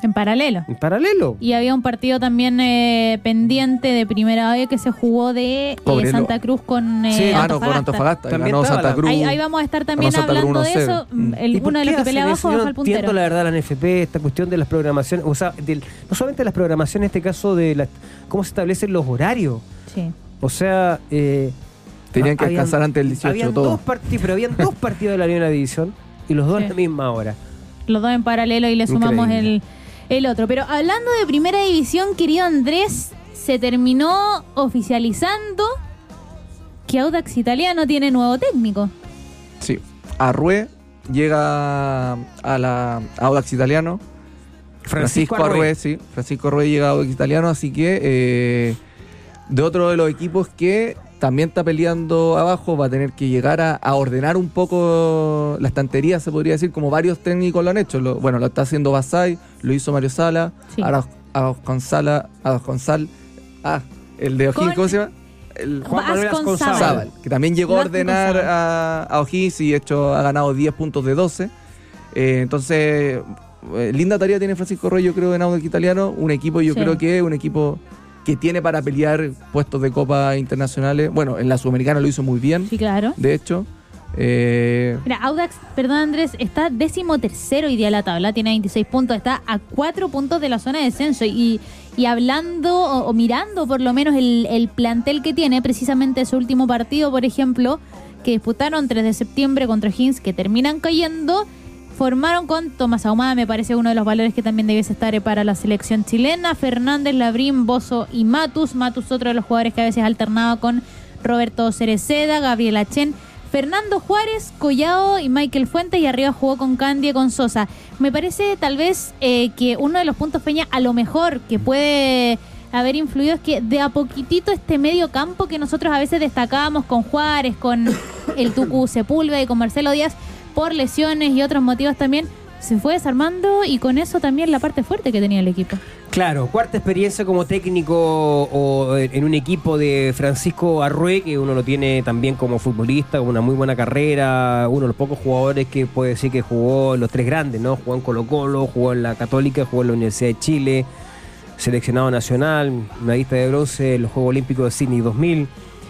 En paralelo. en paralelo. Y había un partido también eh, pendiente de primera vez que se jugó de eh. Santa Cruz con eh, Sí, Ah, no, con Antofagasta. Antofagasta. También ganó Santa la- Cruz. Ahí, ahí vamos a estar también hablando de 1-0. eso. Mm. El, ¿Y por uno de los que pelea abajo baja no al puntero. entiendo la verdad la NFP, esta cuestión de las programaciones, o sea, del- no solamente las programaciones, en este caso de las, cómo se establecen los horarios. Sí. O sea, eh, Tenían que habían- descansar antes del 18 habían todo. dos partidos, pero habían dos partidos de la Liga División y los dos Sí. a la misma hora. Los dos en paralelo y le sumamos el, Increíble. el otro. Pero hablando de primera división, querido Andrés, se terminó oficializando que Audax Italiano tiene nuevo técnico. Sí. Arrué llega a la Audax Italiano. Francisco, Arrué, sí. Francisco Arrué llega a Audax Italiano, así que eh, de otro de los equipos que también está peleando abajo, va a tener que llegar a, a ordenar un poco la estantería, se podría decir, como varios técnicos lo han hecho. Lo- bueno, lo está haciendo Basay, lo hizo Mario Sala, Sí. ahora Gonzala, Gonzal, ah, el de O'Higgins, ¿cómo se llama? El Juan Manuel. Asconzábal. Que también llegó a ordenar a, a O'Higgins y hecho ha ganado 10 puntos de 12. Eh, entonces, eh, linda tarea tiene Francisco Roy, yo creo, en Audax Italiano. Un equipo, yo Sí. creo que es un equipo que tiene para pelear puestos de Copa internacionales. Bueno, en la Sudamericana lo hizo muy bien, Sí, claro. de hecho. Eh, Mira, Audax, perdón Andrés, está décimo tercero hoy día la tabla, tiene 26 puntos, está a 4 puntos de la zona de descenso y, y hablando o, o mirando por lo menos el, el plantel que tiene, precisamente su último partido, por ejemplo, que disputaron 3 de septiembre contra Hins, que terminan cayendo, formaron con Tomás Ahumada, me parece uno de los valores que también debiese estar eh, para la selección chilena, Fernández, Labrín, Bozo y Matus, Matus otro de los jugadores que a veces alternaba con Roberto Cereceda, Gabriel Achen, Fernando Juárez, Collado y Michael Fuentes y arriba jugó con Candia con Sosa. Me parece tal vez eh, que uno de los puntos Peña a lo mejor que puede haber influido es que de a poquitito este medio campo que nosotros a veces destacábamos con Juárez, con el Tucu Sepúlveda y con Marcelo Díaz por lesiones y otros motivos también se fue desarmando y con eso también la parte fuerte que tenía el equipo. Claro, cuarta experiencia como técnico o en un equipo de Francisco Arrué, que uno lo tiene también como futbolista, con una muy buena carrera, uno de los pocos jugadores que puede decir que jugó los tres grandes, ¿no? Jugó en Colo Colo, jugó en la Católica, jugó en la Universidad de Chile, seleccionado nacional, medallista de bronce en los Juegos Olímpicos de Sydney 2000,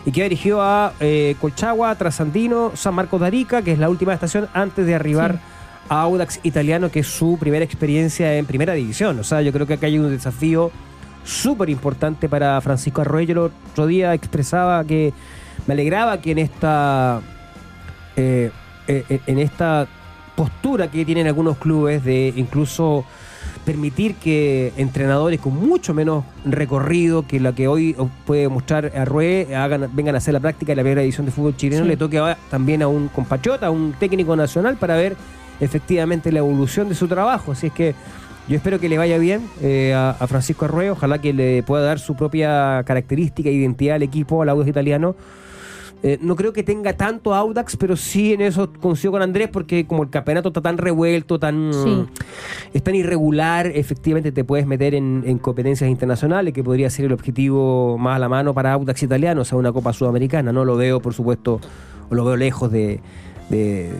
y que dirigió a eh, Colchagua, Trasandino, San Marcos de Arica, que es la última estación antes de arribar Sí. a Audax Italiano, que es su primera experiencia en primera división. O sea, yo creo que acá hay un desafío súper importante para Francisco Arroyo. El otro día expresaba que me alegraba que en esta, eh, eh, en esta postura que tienen algunos clubes de incluso permitir que entrenadores con mucho menos recorrido que la que hoy puede mostrar Arrué hagan, vengan a hacer la práctica de la primera edición de fútbol chileno, Sí. le toque también a un compatriota, a un técnico nacional para ver efectivamente la evolución de su trabajo. Así es que yo espero que le vaya bien eh, a, a Francisco Arrué, ojalá que le pueda dar su propia característica identidad al equipo, al audio italiano. Eh, no creo que tenga tanto Audax, pero sí en eso coincido con Andrés, porque como el campeonato está tan revuelto, tan Sí. es tan irregular, efectivamente te puedes meter en, en competencias internacionales, que podría ser el objetivo más a la mano para Audax italiano, o sea, una Copa Sudamericana. No lo veo, por supuesto, o lo veo lejos de, de-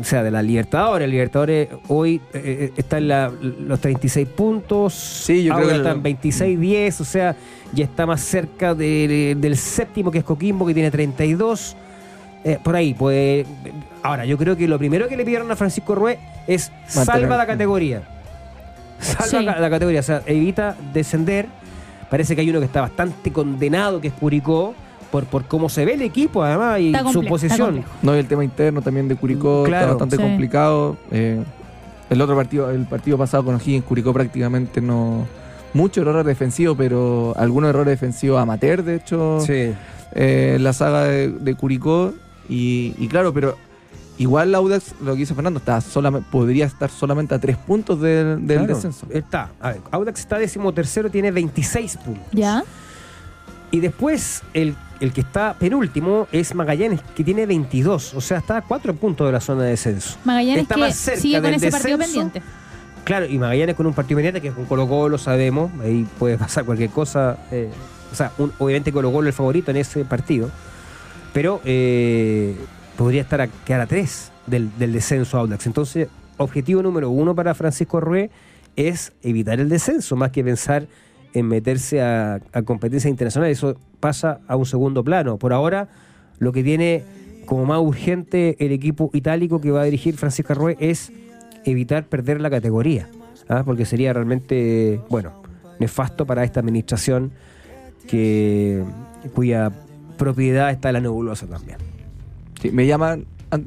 o sea, de la Libertadores. El Libertadores hoy eh, está en la- los 36 puntos, Sí, yo creo Audax que está el- en 26-10, o sea, ya está más cerca de- del séptimo, que es Coquimbo, que tiene 32. Eh, por ahí, pues. Ahora, yo creo que lo primero que le pidieron a Francisco Rué es Mantener- salva la categoría. Salva Sí. la, la categoría, o sea, evita descender. Parece que hay uno que está bastante condenado, que es Curicó, por, por cómo se ve el equipo, además, y su posición. No, y el tema interno también de Curicó Claro. está bastante Sí. complicado. Eh, el otro partido, el partido pasado con O'Higgins, Curicó prácticamente no. Muchos errores defensivos, pero algunos errores defensivos amateur, de hecho, Sí. eh, la saga de, de Curicó. Y, y claro, pero igual Audax, lo que dice Fernando, está solamente, podría estar solamente a tres puntos del, del Claro, descenso. Está. A ver, Audax está décimo tercero, tiene 26 puntos. ¿Ya? Y después el, el que está penúltimo es Magallanes, que tiene 22. O sea, está a 4 puntos de la zona de descenso. Magallanes Está que más cerca sigue con del ese partido descenso. pendiente. Claro, y Magallanes con un partido pendiente que es con Colo Colo, sabemos. Ahí puede pasar cualquier cosa. eh, o sea, un- obviamente Colo Colo es el favorito en ese partido. Pero eh, podría estar a quedar a 3 del, del descenso Audax. Entonces, objetivo número uno para Francisco Rué es evitar el descenso, más que pensar en meterse a, a competencias internacionales. Eso pasa a un segundo plano. Por ahora, lo que tiene como más urgente el equipo itálico que va a dirigir Francisco Rué es evitar perder la categoría. ¿ah? Porque sería realmente, bueno, nefasto para esta administración que cuya propiedad está la nebulosa también. Sí, me llama an-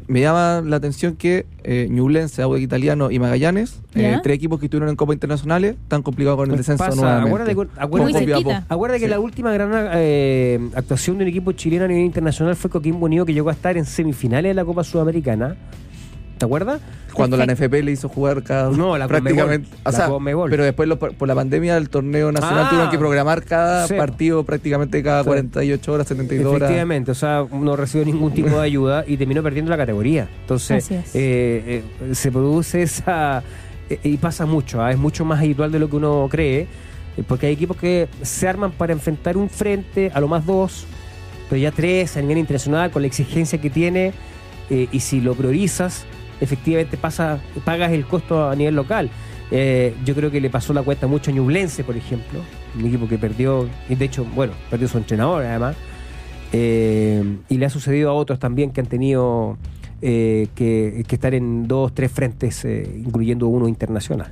me llama la atención que eh, Ñublense, Italiano y Magallanes, eh, tres equipos que estuvieron en Copa Internacionales, están complicados con el descenso Pasa, nuevamente. acuérdate que Sí. la última gran eh, actuación de un equipo chileno a nivel internacional fue Coquimbo Unido, que llegó a estar en semifinales de la Copa Sudamericana. ¿Te acuerdas? Cuando la. NFP le hizo jugar cada No, la prácticamente, Conmebol. o La sea, Conmebol. pero después lo- por la pandemia del torneo nacional Ah, tuvieron que programar cada sí. partido prácticamente cada Sí. 48 horas, 72 horas. Efectivamente, o sea, no recibió ningún tipo de ayuda y terminó perdiendo la categoría. Entonces, Así es. eh, eh, se produce esa. eh, y pasa mucho, ¿ah? es mucho más habitual de lo que uno cree, porque hay equipos que se arman para enfrentar un frente, a lo más dos, pero ya tres a nivel internacional, con la exigencia que tiene, eh, y si lo priorizas, efectivamente pasa, pagas el costo a nivel local. Eh, yo creo que le pasó la cuenta mucho a Ñublense, por ejemplo, un equipo que perdió, y de hecho, bueno, perdió su entrenador además, eh, y le ha sucedido a otros también que han tenido eh, que, estar en dos, tres frentes, eh, incluyendo uno internacional.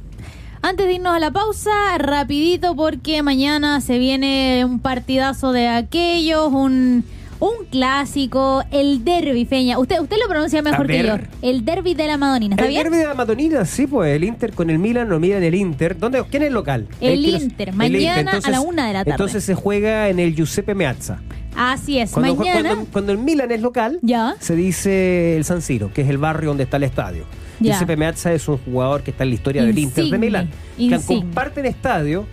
Antes de irnos a la pausa, rapidito porque mañana se viene un partidazo de aquellos, un, un clásico, el derby, Feña. Usted, usted lo pronuncia mejor que yo. El derby de la Madonina, ¿está El bien? derbi de la Madonina, sí, pues el Inter con el Milan, no miran el Inter. ¿Dónde, ¿Quién es el local? El Inter, mañana a la una de la tarde. Entonces se juega en el Giuseppe Meazza. Así es, Cuando, mañana. cuando- cuando el Milan es local, Ya. se dice el San Siro, que es el barrio donde está el estadio. Ya. Giuseppe Meazza es un jugador que está en la historia del Inter de Milán. Que comparten estadio.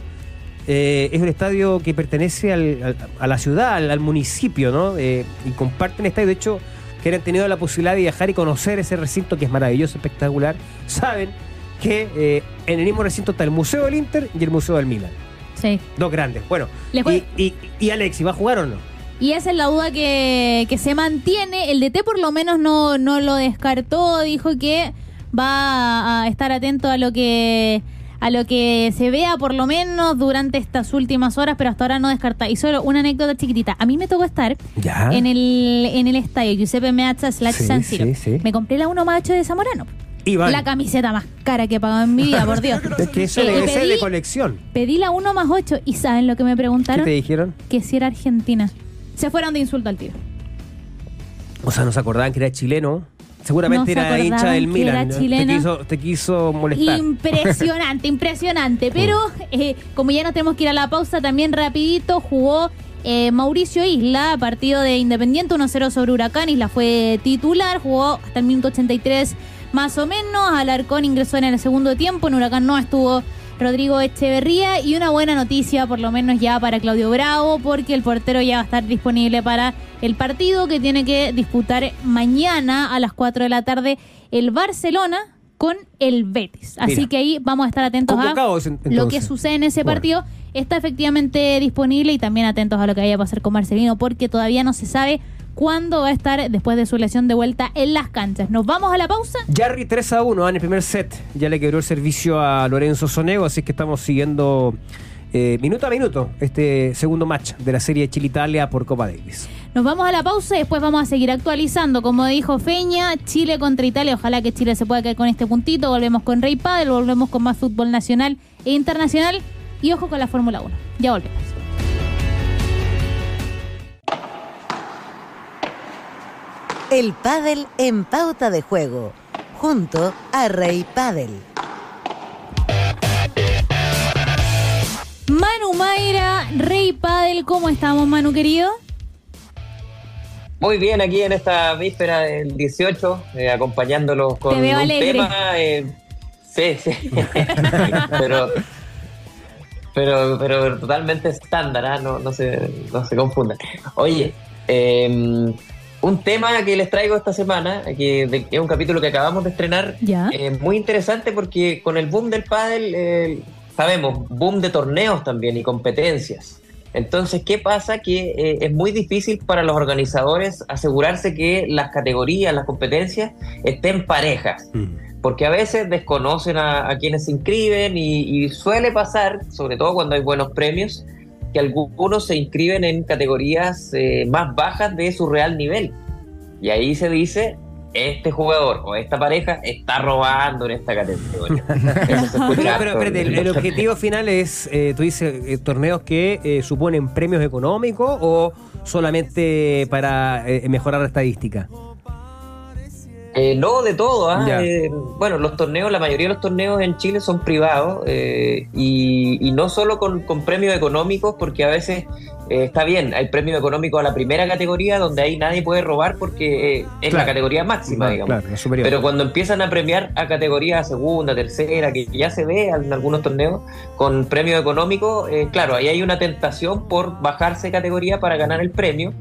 Eh, es un estadio que pertenece al- al- a la ciudad, al, al municipio, ¿no? Eh, y comparten estadio. De hecho, que han tenido la posibilidad de viajar y conocer ese recinto que es maravilloso, espectacular, saben que eh, en el mismo recinto está el Museo del Inter y el Museo del Milan. Sí. Dos grandes. Bueno, y, y, y Alexi, ¿va a jugar o no? Y esa es la duda que, que se mantiene. El DT por lo menos no, no lo descartó, dijo que va a estar atento a lo que a lo que se vea por lo menos durante estas últimas horas, pero hasta ahora no descarta. Y solo una anécdota chiquitita. A mí me tocó estar Ya. en el en el estadio Giuseppe Meazza slash Sí, San Siro. sí, sí. Me compré la 1 más 8 de Zamorano. La camiseta más cara que he pagado en mi vida, por Dios. Es que eso Eh, ser de pedí, colección. pedí la 1 más 8 y ¿saben lo que me ¿Qué preguntaron? te dijeron? Que si era argentina. Se fueron de insulto al tiro. O sea, no se acordaban que era chileno. Seguramente No se era hincha del Milan. Te quiso, te quiso molestar. Impresionante, impresionante. Pero eh, como ya nos tenemos que ir a la pausa, también rapidito jugó eh, Mauricio Isla, partido de Independiente 1-0 sobre Huracán. Isla fue titular, jugó hasta el minuto 83 más o menos. Alarcón ingresó en el segundo tiempo, en Huracán no estuvo Rodrigo Echeverría y una buena noticia, por lo menos ya para Claudio Bravo, porque el portero ya va a estar disponible para el partido que tiene que disputar mañana a las 4 de la tarde el Barcelona con el Betis. Así Mira. que ahí vamos a estar atentos a lo que sucede en ese Bueno. partido. Está efectivamente disponible y también atentos a lo que vaya a pasar con Marcelino, porque todavía no se sabe cuándo va a estar después de su lesión de vuelta en las canchas. Nos vamos a la pausa. Jarry 3 a 1 en el primer set. Ya le quebró el servicio a Lorenzo Sonego, así que estamos siguiendo eh, minuto a minuto este segundo match de la serie Chile-Italia por Copa Davis. Nos vamos a la pausa y después vamos a seguir actualizando. Como dijo Feña, Chile contra Italia. Ojalá que Chile se pueda quedar con este puntito. Volvemos con Rey Padel, volvemos con más fútbol nacional e internacional. Y ojo con la Fórmula 1. Ya volvemos. El pádel en pauta de juego, junto a Rey Pádel. Manu Mayra, Rey Padel, ¿cómo estamos, Manu querido? Muy bien, aquí en esta víspera del 18, eh, acompañándolos con Te veo un alegre. tema. eh, sí, sí. pero, pero, pero totalmente estándar, ¿ah? no, no, se, no se confundan. Oye, eh, un tema que les traigo esta semana, que es un capítulo que acabamos de estrenar, Ya. eh, muy interesante porque con el boom del pádel, eh, sabemos, boom de torneos también y competencias. Entonces, ¿qué pasa? Que eh, es muy difícil para los organizadores asegurarse que las categorías, las competencias estén parejas, porque a veces desconocen a, a quienes se inscriben y, y suele pasar, sobre todo cuando hay buenos premios, que algunos se inscriben en categorías eh, más bajas de su real nivel. Y ahí se dice, este jugador o esta pareja está robando en esta categoría. Eso Pero, pero el, el objetivo final es, eh, tú dices, eh, torneos que eh, suponen premios económicos o solamente para eh, mejorar la estadística. Eh, no, de todo. ¿ah? Eh, bueno, los torneos, la mayoría de los torneos en Chile son privados eh, y, y no solo con, con premios económicos, porque a veces eh, está bien, hay premios económicos a la primera categoría donde ahí nadie puede robar porque eh, es Claro. la categoría máxima, digamos. Claro, la superior. Pero cuando empiezan a premiar a categorías segunda, tercera, que ya se ve en algunos torneos con premio económico, eh, claro, ahí hay una tentación por bajarse de categoría para ganar el premio.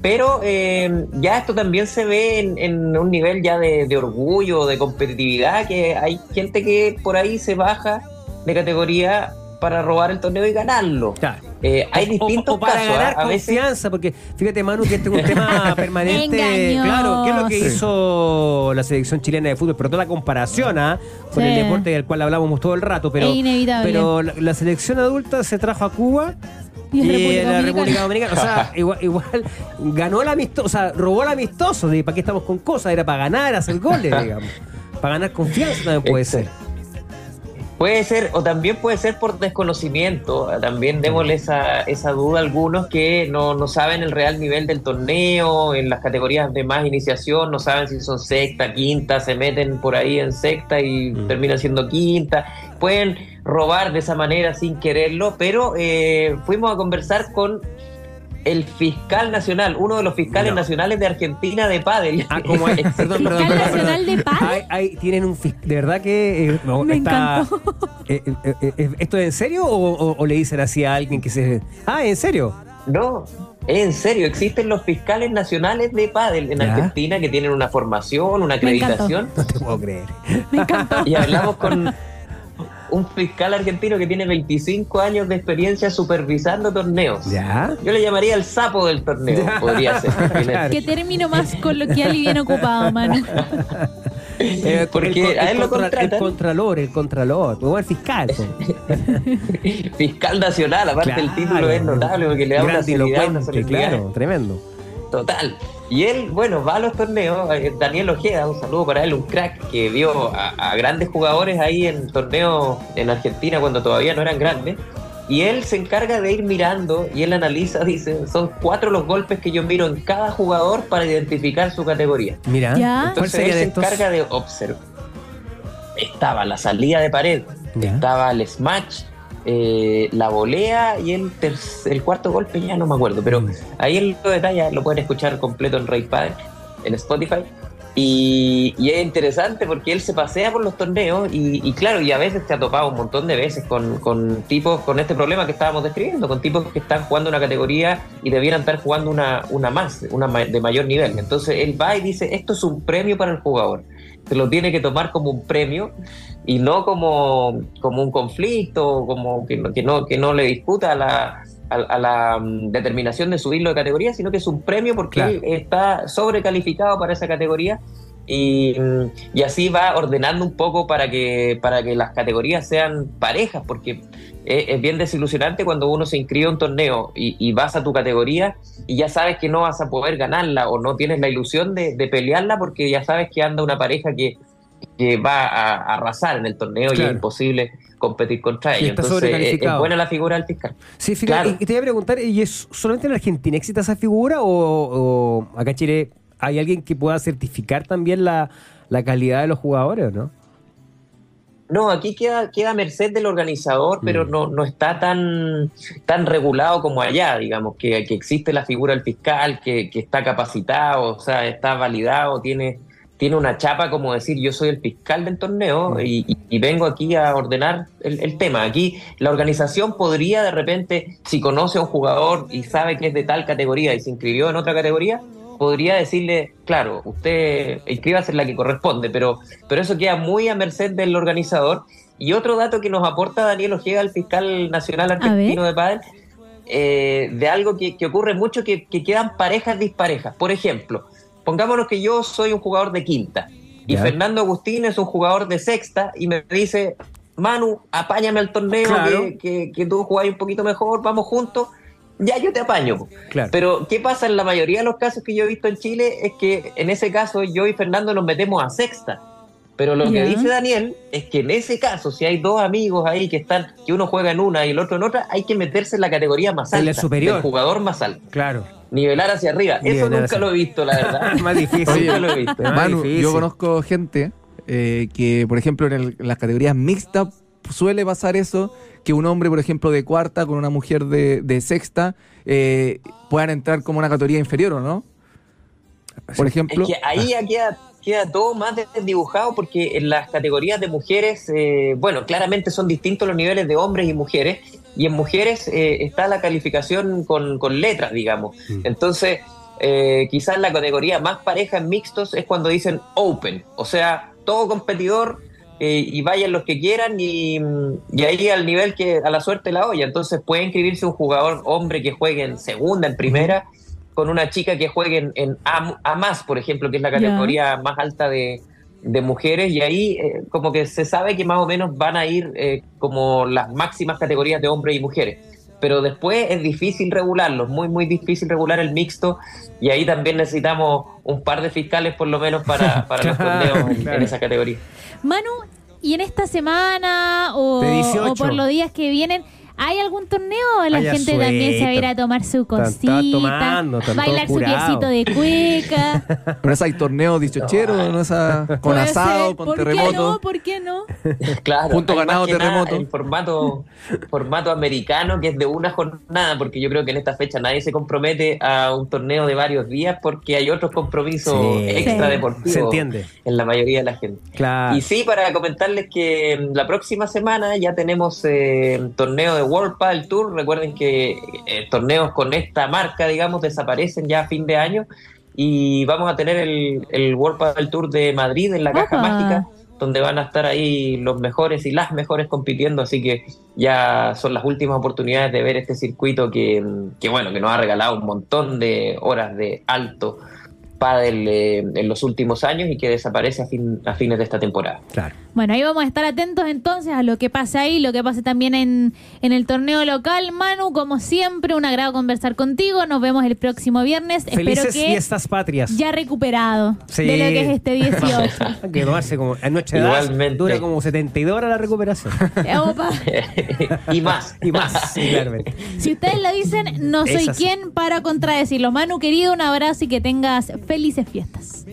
Pero eh, ya esto también se ve en, un nivel ya de, de orgullo, de competitividad, que hay gente que por ahí se baja de categoría para robar el torneo y ganarlo. Claro. Eh, hay O- distintos o para casos. ganar ¿ah? Veces confianza, porque fíjate Manu que este es un tema permanente. Claro, ¿qué es lo que Sí. hizo la selección chilena de fútbol? Pero toda la comparación ¿ah? con Sí. el deporte del cual hablábamos todo el rato, pero, pero la, la selección adulta se trajo a Cuba Y y, la. República Dominicana, o sea, igual, igual ganó el amistoso, o sea, robó el amistoso, ¿para qué estamos con cosas? Era para ganar, hacer goles, digamos. Para ganar confianza también puede ser. Puede ser, o también puede ser por desconocimiento. También démosle esa, esa duda a algunos que no, no saben el real nivel del torneo, en las categorías de más iniciación, no saben si son sexta, quinta, se meten por ahí en sexta y Mm. terminan siendo quinta. Pueden robar de esa manera sin quererlo, pero eh, fuimos a conversar con el fiscal nacional, uno de los fiscales No. nacionales de Argentina de Padel. Ah, como hay, perdón, perdón, Fiscal perdón, Nacional perdón. de. Hay- hay- tienen un fis- de verdad que eh, no, Me está- encantó. eh, eh, ¿Esto es en serio o, o- o le dicen así a alguien que se Ah, ¿en serio? No, en serio, existen los fiscales nacionales de pádel en Ya. Argentina que tienen una formación, una acreditación. No te puedo creer. Me encantó. Y hablamos con un fiscal argentino que tiene 25 años de experiencia supervisando torneos. ¿Ya? Yo le llamaría el sapo del torneo, Ya. podría ser. Claro. Qué término más coloquial y bien ocupado, Manu. Eh, Porque el, a él lo contra- el contralor, el contralor, o el fiscal. pues. Fiscal nacional, aparte el título es notable porque le da una solemnidad. claro, tremendo. Total. Y él, bueno, va a los torneos. eh, Daniel Ojeda, un saludo para él, un crack que vio a, a grandes jugadores ahí en torneos en Argentina cuando todavía no eran grandes. Y él se encarga de ir mirando y él analiza, dice, son cuatro los golpes que yo miro en cada jugador para identificar su categoría. Mira, Ya. ¿cuál Entonces él se encarga de observar. Estaba la salida de pared, Ya. estaba el smash, eh, la volea y el, el cuarto golpe ya no me acuerdo, pero Mm. ahí él lo detalla, lo pueden escuchar completo en Rey Padre, en Spotify. Y, y es interesante porque él se pasea por los torneos y, y claro, y a veces te ha topado un montón de veces con, con tipos, con este problema que estábamos describiendo, con tipos que están jugando una categoría y debieran estar jugando una, una más, una de mayor nivel. Entonces él va y dice, esto es un premio para el jugador. Se lo tiene que tomar como un premio y no como, como un conflicto, como que no, que no, que no le disputa a la, a, a la mm, determinación de subirlo de categoría, sino que es un premio porque Claro. él está sobrecalificado para esa categoría y, mm, y así va ordenando un poco para que, para que las categorías sean parejas, porque es, bien desilusionante cuando uno se inscribe a un torneo y, y vas a tu categoría y ya sabes que no vas a poder ganarla o no tienes la ilusión de, de pelearla porque ya sabes que anda una pareja que, que va a, a arrasar en el torneo y es imposible competir contra ellos. está Entonces, es, sobrecalificado. es buena la figura del fiscal. Sí, fíjate, Claro. y, y te voy a preguntar, ¿y es solamente en Argentina existe esa figura o, o acá en Chile hay alguien que pueda certificar también la, la calidad de los jugadores o no? No, aquí queda, queda a merced del organizador, pero Mm. no, no está tan, tan regulado como allá, digamos, que, que existe la figura del fiscal, que, que está capacitado, o sea, está validado, tiene, tiene una chapa como decir yo soy el fiscal del torneo Mm. y, y- y vengo aquí a ordenar el, el tema. Aquí la organización podría de repente, si conoce a un jugador y sabe que es de tal categoría y se inscribió en otra categoría, podría decirle, claro, usted inscríbase en la que corresponde, pero, pero eso queda muy a merced del organizador. Y otro dato que nos aporta Daniel Ojeda, el fiscal nacional argentino de pádel, eh, de algo que, que ocurre mucho, que, que quedan parejas disparejas. Por ejemplo, pongámonos que yo soy un jugador de quinta y. Fernando Agustín es un jugador de sexta y me dice, Manu, apáñame al torneo, Claro. que, que, que tú jugás un poquito mejor, vamos juntos. Ya yo te apaño. Claro. Pero, ¿qué pasa en la mayoría de los casos que yo he visto en Chile? Es que en ese caso yo y Fernando nos metemos a sexta. Pero lo que dice Daniel es que en ese caso, si hay dos amigos ahí que están, que uno juega en una y el otro en otra, hay que meterse en la categoría más En alta. la superior. del jugador más alto. Claro. Nivelar hacia arriba. Eso nunca hacia- lo he visto, la verdad. más difícil. Oye, Nunca lo he visto. Más Manu, difícil. yo conozco gente eh, que, por ejemplo, en, el- en las categorías mixtas suele pasar eso, que un hombre, por ejemplo, de cuarta con una mujer de, de sexta eh, puedan entrar como una categoría inferior, ¿o no? Por ejemplo. Es que ahí ya queda, queda todo más desdibujado porque en las categorías de mujeres, eh, bueno, claramente son distintos los niveles de hombres y mujeres, y en mujeres eh, está la calificación con, con letras, digamos. Mm. Entonces, eh, quizás la categoría más pareja en mixtos es cuando dicen open, o sea, todo competidor eh, y vayan los que quieran y, y ahí al nivel que a la suerte la olla. Entonces puede inscribirse un jugador hombre que juegue en segunda, en primera, con una chica que juegue en, en A, A más, por ejemplo, que es la categoría más alta de, de mujeres, y ahí eh, como que se sabe que más o menos van a ir eh, como las máximas categorías de hombres y mujeres. Pero después es difícil regularlos, muy, muy difícil regular el mixto, y ahí también necesitamos un par de fiscales por lo menos para, para los torneos en- claro. en esa categoría. Manu, ¿y en esta semana o, De 18. o por los días que vienen, hay algún torneo? La gente también se va a ir a tomar su cosita, tomando, bailar su piecito curados. de cueca. ¿No es hay torneos dichocheros? ¿No es a- con Puede asado, ser. con ¿Por qué terremoto? no? ¿Por qué no? Claro, Punto ganado, terremoto. En formato, formato americano, que es de una jornada, porque yo creo que en esta fecha nadie se compromete a un torneo de varios días porque hay otros compromisos Sí. extra Sí. deportivos Se entiende. en la mayoría de la gente. Claro. Y sí, para comentarles que la próxima semana ya tenemos eh, torneo de World Padel Tour. Recuerden que eh, torneos con esta marca, digamos, desaparecen ya a fin de año. Y vamos a tener el, el World Padel Tour de Madrid en la Caja. Mágica, donde van a estar ahí los mejores y las mejores compitiendo. Así que ya son las últimas oportunidades de ver este circuito que, que bueno, que nos ha regalado un montón de horas de alto pádel eh, en los últimos años y que desaparece a, fin, a fines de esta temporada. Claro. Bueno, ahí vamos a estar atentos entonces a lo que pasa ahí, lo que pase también en, en el torneo local. Manu, como siempre, un agrado conversar contigo. Nos vemos el próximo viernes. Felices Espero que fiestas patrias. ya recuperado Sí. de lo que es este 18. que tomarse como a edad Igualmente. dura como 72 horas la recuperación. Opa. y más. y más, sí, claramente. Si ustedes lo dicen, no soy quien para contradecirlo. Manu, querido, un abrazo y que tengas felices fiestas.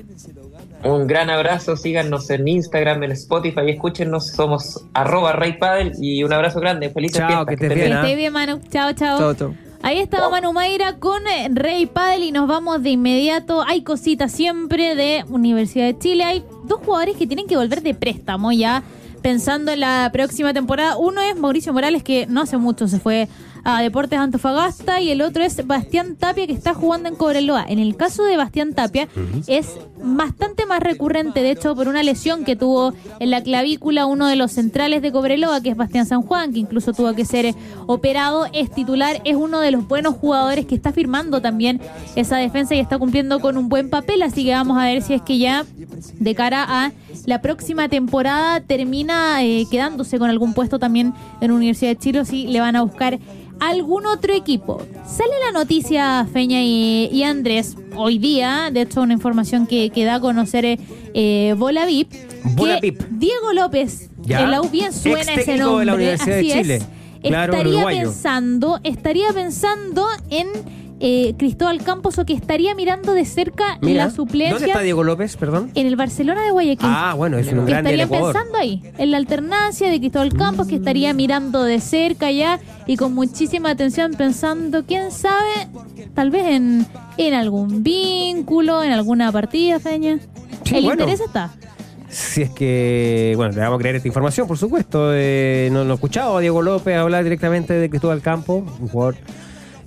Un gran abrazo, síganos en Instagram, en Spotify, escúchenos, somos arroba Rey Padel y un abrazo grande, felices Chao, fiestas, que Que bien, ¿ah? esté bien, Manu. Chao, chao. Chao, chao. Ahí estaba Manu Mayra con eh, Rey Padel y nos vamos de inmediato. Hay cositas siempre de Universidad de Chile. Hay dos jugadores que tienen que volver de préstamo ya pensando en la próxima temporada. Uno es Mauricio Morales que no hace mucho se fue a Deportes Antofagasta y el otro es Bastián Tapia que está jugando en Cobreloa. En el caso de Bastián Tapia es bastante más recurrente, de hecho, por una lesión que tuvo en la clavícula uno de los centrales de Cobreloa, que es Bastián San Juan, que incluso tuvo que ser eh, operado, es titular, es uno de los buenos jugadores que está firmando también esa defensa y está cumpliendo con un buen papel, así que vamos a ver si es que ya de cara a la próxima temporada termina eh, quedándose con algún puesto también en Universidad de Chile o si le van a buscar algún otro equipo. Sale la noticia, Feña y, y Andrés, hoy día, de hecho una información que, que da a conocer eh, eh, Bola VIP, Bola que. Diego López, Ya. en la U bien suena ese nombre, de la Universidad de así Chile. es, Claro, estaría uruguayo. pensando, estaría pensando en eh, Cristóbal Campos o que estaría mirando de cerca Mira, la suplencia ¿Dónde está Diego López, perdón? en el Barcelona de Guayaquil Ah, bueno, es un que grande estaría pensando ahí, en la alternancia de Cristóbal Campos, que estaría mirando de cerca ya y con muchísima atención pensando, quién sabe, tal vez en, en algún vínculo, en alguna partida, Feña. Sí, El bueno. interés está. Si es que, bueno, le vamos a creer esta información, por supuesto. Eh, no, no he escuchado a Diego López hablar directamente de Cristóbal Campo, un jugador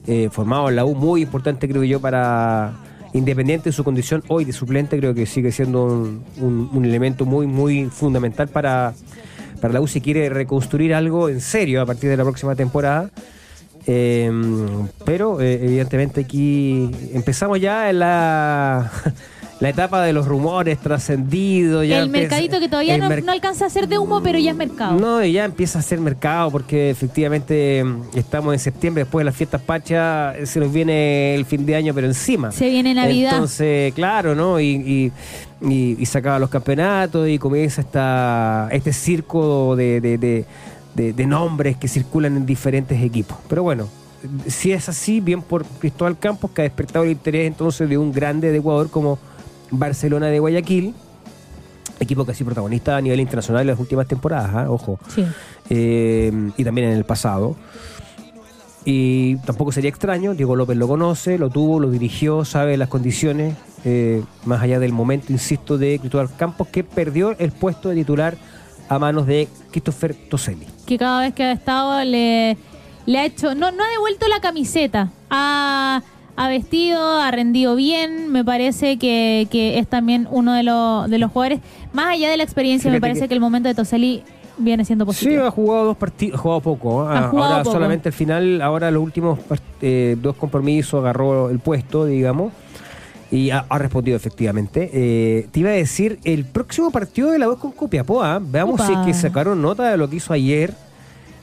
eh, formado en la U, muy importante, creo yo, para Independiente en su condición hoy de suplente, creo que sigue siendo un, un- elemento muy, muy fundamental para, para la U si quiere reconstruir algo en serio a partir de la próxima temporada. Eh, pero eh, evidentemente aquí empezamos ya en la, la etapa de los rumores trascendidos. el empieza- mercadito que todavía no, merc- no alcanza a ser de humo, pero ya es mercado. no, y ya empieza a ser mercado porque efectivamente mm, estamos en septiembre, después de las fiestas pachas, eh, se nos viene el fin de año, pero encima. Se viene Navidad. Entonces, claro, ¿no? Y, y, y- y se acaban los campeonatos y comienza esta, este circo de, de- de- de- de nombres que circulan en diferentes equipos. Pero bueno, si es así, bien por Cristóbal Campos, que ha despertado el interés entonces de un grande de Ecuador como Barcelona de Guayaquil, equipo que ha sido protagonista a nivel internacional en las últimas temporadas, ¿ah? ojo Sí. eh, y también en el pasado. Y tampoco sería extraño, Diego López lo conoce, lo tuvo, lo dirigió, sabe las condiciones, eh, más allá del momento, insisto, de Cristóbal Campos, que perdió el puesto de titular a manos de Christopher Toselli. que cada vez que ha estado le, le ha hecho, no, no ha devuelto la camiseta, ha, ha vestido, ha rendido bien, me parece que, que es también uno de, los de los jugadores, más allá de la experiencia, me parece que- que, el momento de Toseli viene siendo Sí, positivo. ha jugado dos partidos, ha jugado poco. ¿ah? Ha jugado ahora poco. solamente al final, ahora los últimos eh, dos compromisos agarró el puesto, digamos, y ha, ha respondido efectivamente. Eh, te iba a decir, el próximo partido de la voz con Copiapó, ¿ah? veamos Opa. si es que sacaron nota de lo que hizo ayer.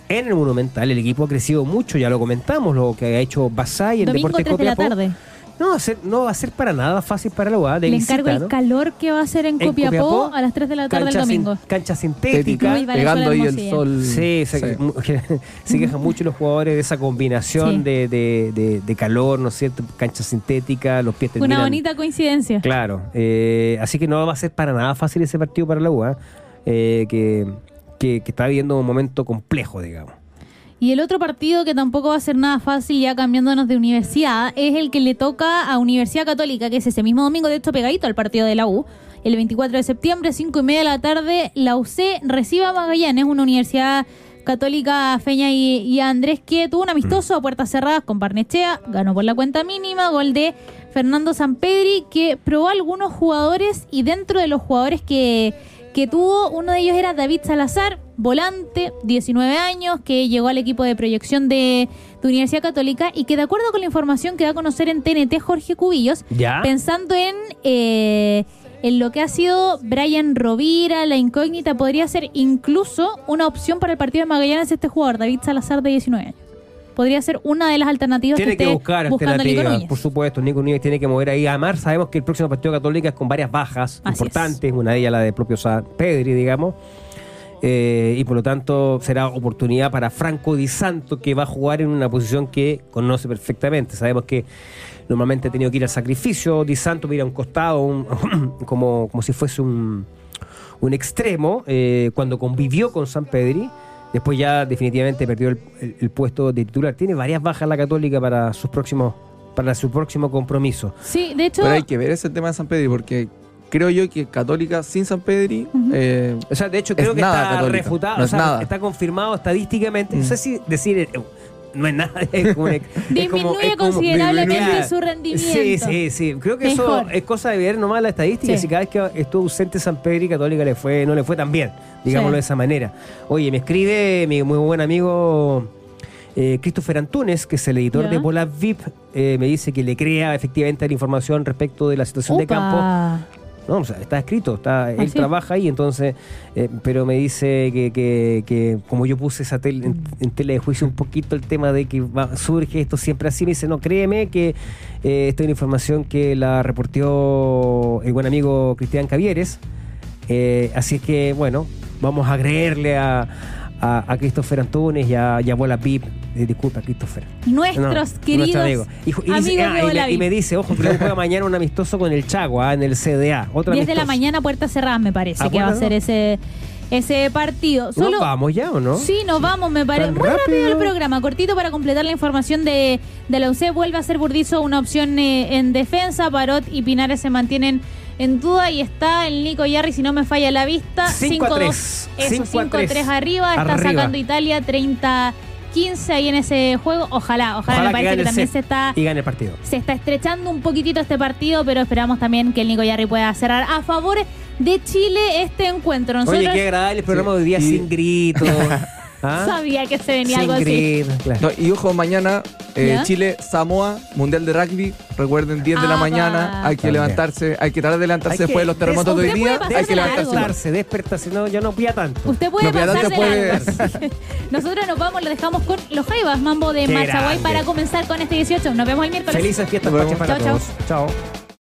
En el Monumental el equipo ha crecido mucho, ya lo comentamos, lo que ha hecho Basay en Domingo Deportes 3 de la Copiapó. tarde. No va, a ser, no va a ser para nada fácil para la UA de Le visita, encargo el ¿no? calor que va a ser en En Copiapó, Copiapó, a las 3 de la tarde Cancha el sin- domingo. cancha sintética. Pegando ahí el sol. Sí, se, Sí. se quejan mucho los jugadores de esa combinación Sí. de, de- de- de calor, ¿no es cierto? Cancha sintética, los pies terminan... Una bonita coincidencia. Claro, eh, así que no va a ser para nada fácil ese partido para la UA, eh, que, que, está viviendo un momento complejo, digamos. Y el otro partido que tampoco va a ser nada fácil, ya cambiándonos de universidad, es el que le toca a Universidad Católica, que es ese mismo domingo, de hecho pegadito al partido de la U. El 24 de septiembre, 5 y media de la tarde, la UC recibe a Magallanes, una universidad católica Feña y, y Andrés que tuvo un amistoso a puertas cerradas con Barnechea, ganó por la cuenta mínima, gol de Fernando Sampedri, que probó algunos jugadores y dentro de los jugadores que, que tuvo, uno de ellos era David Salazar, volante, 19 años, que llegó al equipo de proyección de, de Universidad Católica y que de acuerdo con la información que da a conocer en TNT Jorge Cubillos, ¿Ya? pensando en, eh, en lo que ha sido Brian Rovira, la incógnita, podría ser incluso una opción para el partido de Magallanes este jugador, David Salazar de 19 años. Podría ser una de las alternativas Tiene que, que esté buscar buscando Nico alternativas, por supuesto. Nico Núñez tiene que mover ahí. Además, sabemos que el próximo partido católica es con varias bajas Así importantes, una de ellas la de propio San Pedri, digamos. Eh, y por lo tanto será oportunidad para Franco Di Santo, que va a jugar en una posición que conoce perfectamente. Sabemos que normalmente ha tenido que ir al sacrificio. Di Santo mira a un costado, un- como, como si fuese un, un extremo, eh, cuando convivió con San Pedri. Después ya definitivamente perdió el, el- el puesto de titular. Tiene varias bajas la Católica para sus próximos para su próximo compromiso. Sí, de hecho, Pero hay que ver ese tema de San Pedri, porque creo yo que Católica sin San Pedri. Eh, O sea, de hecho Es creo que nada está Católica, refutado, no o es sea, nada. está confirmado estadísticamente. No Mm. sé si decir eh, no es nada, es como, es como- disminuye es como- considerablemente disminuye. su rendimiento. Sí, sí, sí. Creo que eso Mejor. es cosa de ver nomás la estadística. Sí. Si cada vez que estuvo ausente San Pedro y Católica le fue, no le fue tan bien, digámoslo Sí. de esa manera. Oye, me escribe mi muy buen amigo eh, Christopher Antunes, que es el editor Ya. de Bola VIP, eh, me dice que le crea efectivamente la información respecto de la situación de Upa. campo. No, o sea, está escrito, está, él Así es. trabaja ahí, entonces, eh, pero me dice que, que- que como yo puse esa tele, en, en tele de juicio un poquito el tema de que va- surge esto siempre así, me dice, no, créeme que eh, esta es una información que la reporteó el buen amigo Cristian Cavieres, eh, así es que, bueno, vamos a creerle a, a, a Christopher Antunes y a, y a Bola Pip, Eh, disculpa, Christopher. Nuestros No, queridos nuestro amigo. Y, ju- y dice- amigos ah, de y me- y, me, dice, ojo, que juega mañana un amistoso con el Chago, ah, en el CDA. Otro 10 de la mañana, puertas cerradas, me parece Ah, que va a ser ese, ese partido. Solo, ¿Nos vamos ya o no? Sí, nos vamos, me parece. ¿Tan Muy rápido rápido? el programa, cortito para completar la información de, de la UC. Vuelve a ser Burdizo una opción eh, en defensa. Parot y Pinares se mantienen en duda y está el Nico Yarri, si no me falla la vista. 5 a 5-2. 3. Eso, 5 a 5-3 3. arriba. Está Arriba. sacando Italia 30-15 ahí en ese juego. Ojalá, ojalá, me que parece que también se está Y gane el partido. se está estrechando un poquitito este partido, pero esperamos también que el Nico Yarri pueda cerrar a favor de Chile este encuentro. Nosotros Oye, qué agradable el programa Sí. de hoy día sin gritos. ¿Ah? sabía que se venía algo Sin así. gritos, claro. no, y ojo, mañana eh, ¿Ya? Chile-Samoa, Mundial de Rugby. Recuerden, 10 de la Ah, mañana. va. Hay que También. levantarse, hay que tratar de levantarse Hay después de los terremotos de hoy día. Hay que de largo. levantarse. Despertarse, despertarse. No, yo no pía tanto. Usted puede No, pero pasar de adelante largo. Nosotros nos vamos, lo dejamos con los Jaivas, mambo de Qué Marchaguay grande. para comenzar con este 18. Nos vemos el miércoles. Felices fiestas Nos vemos. para Chao, todos. Chao.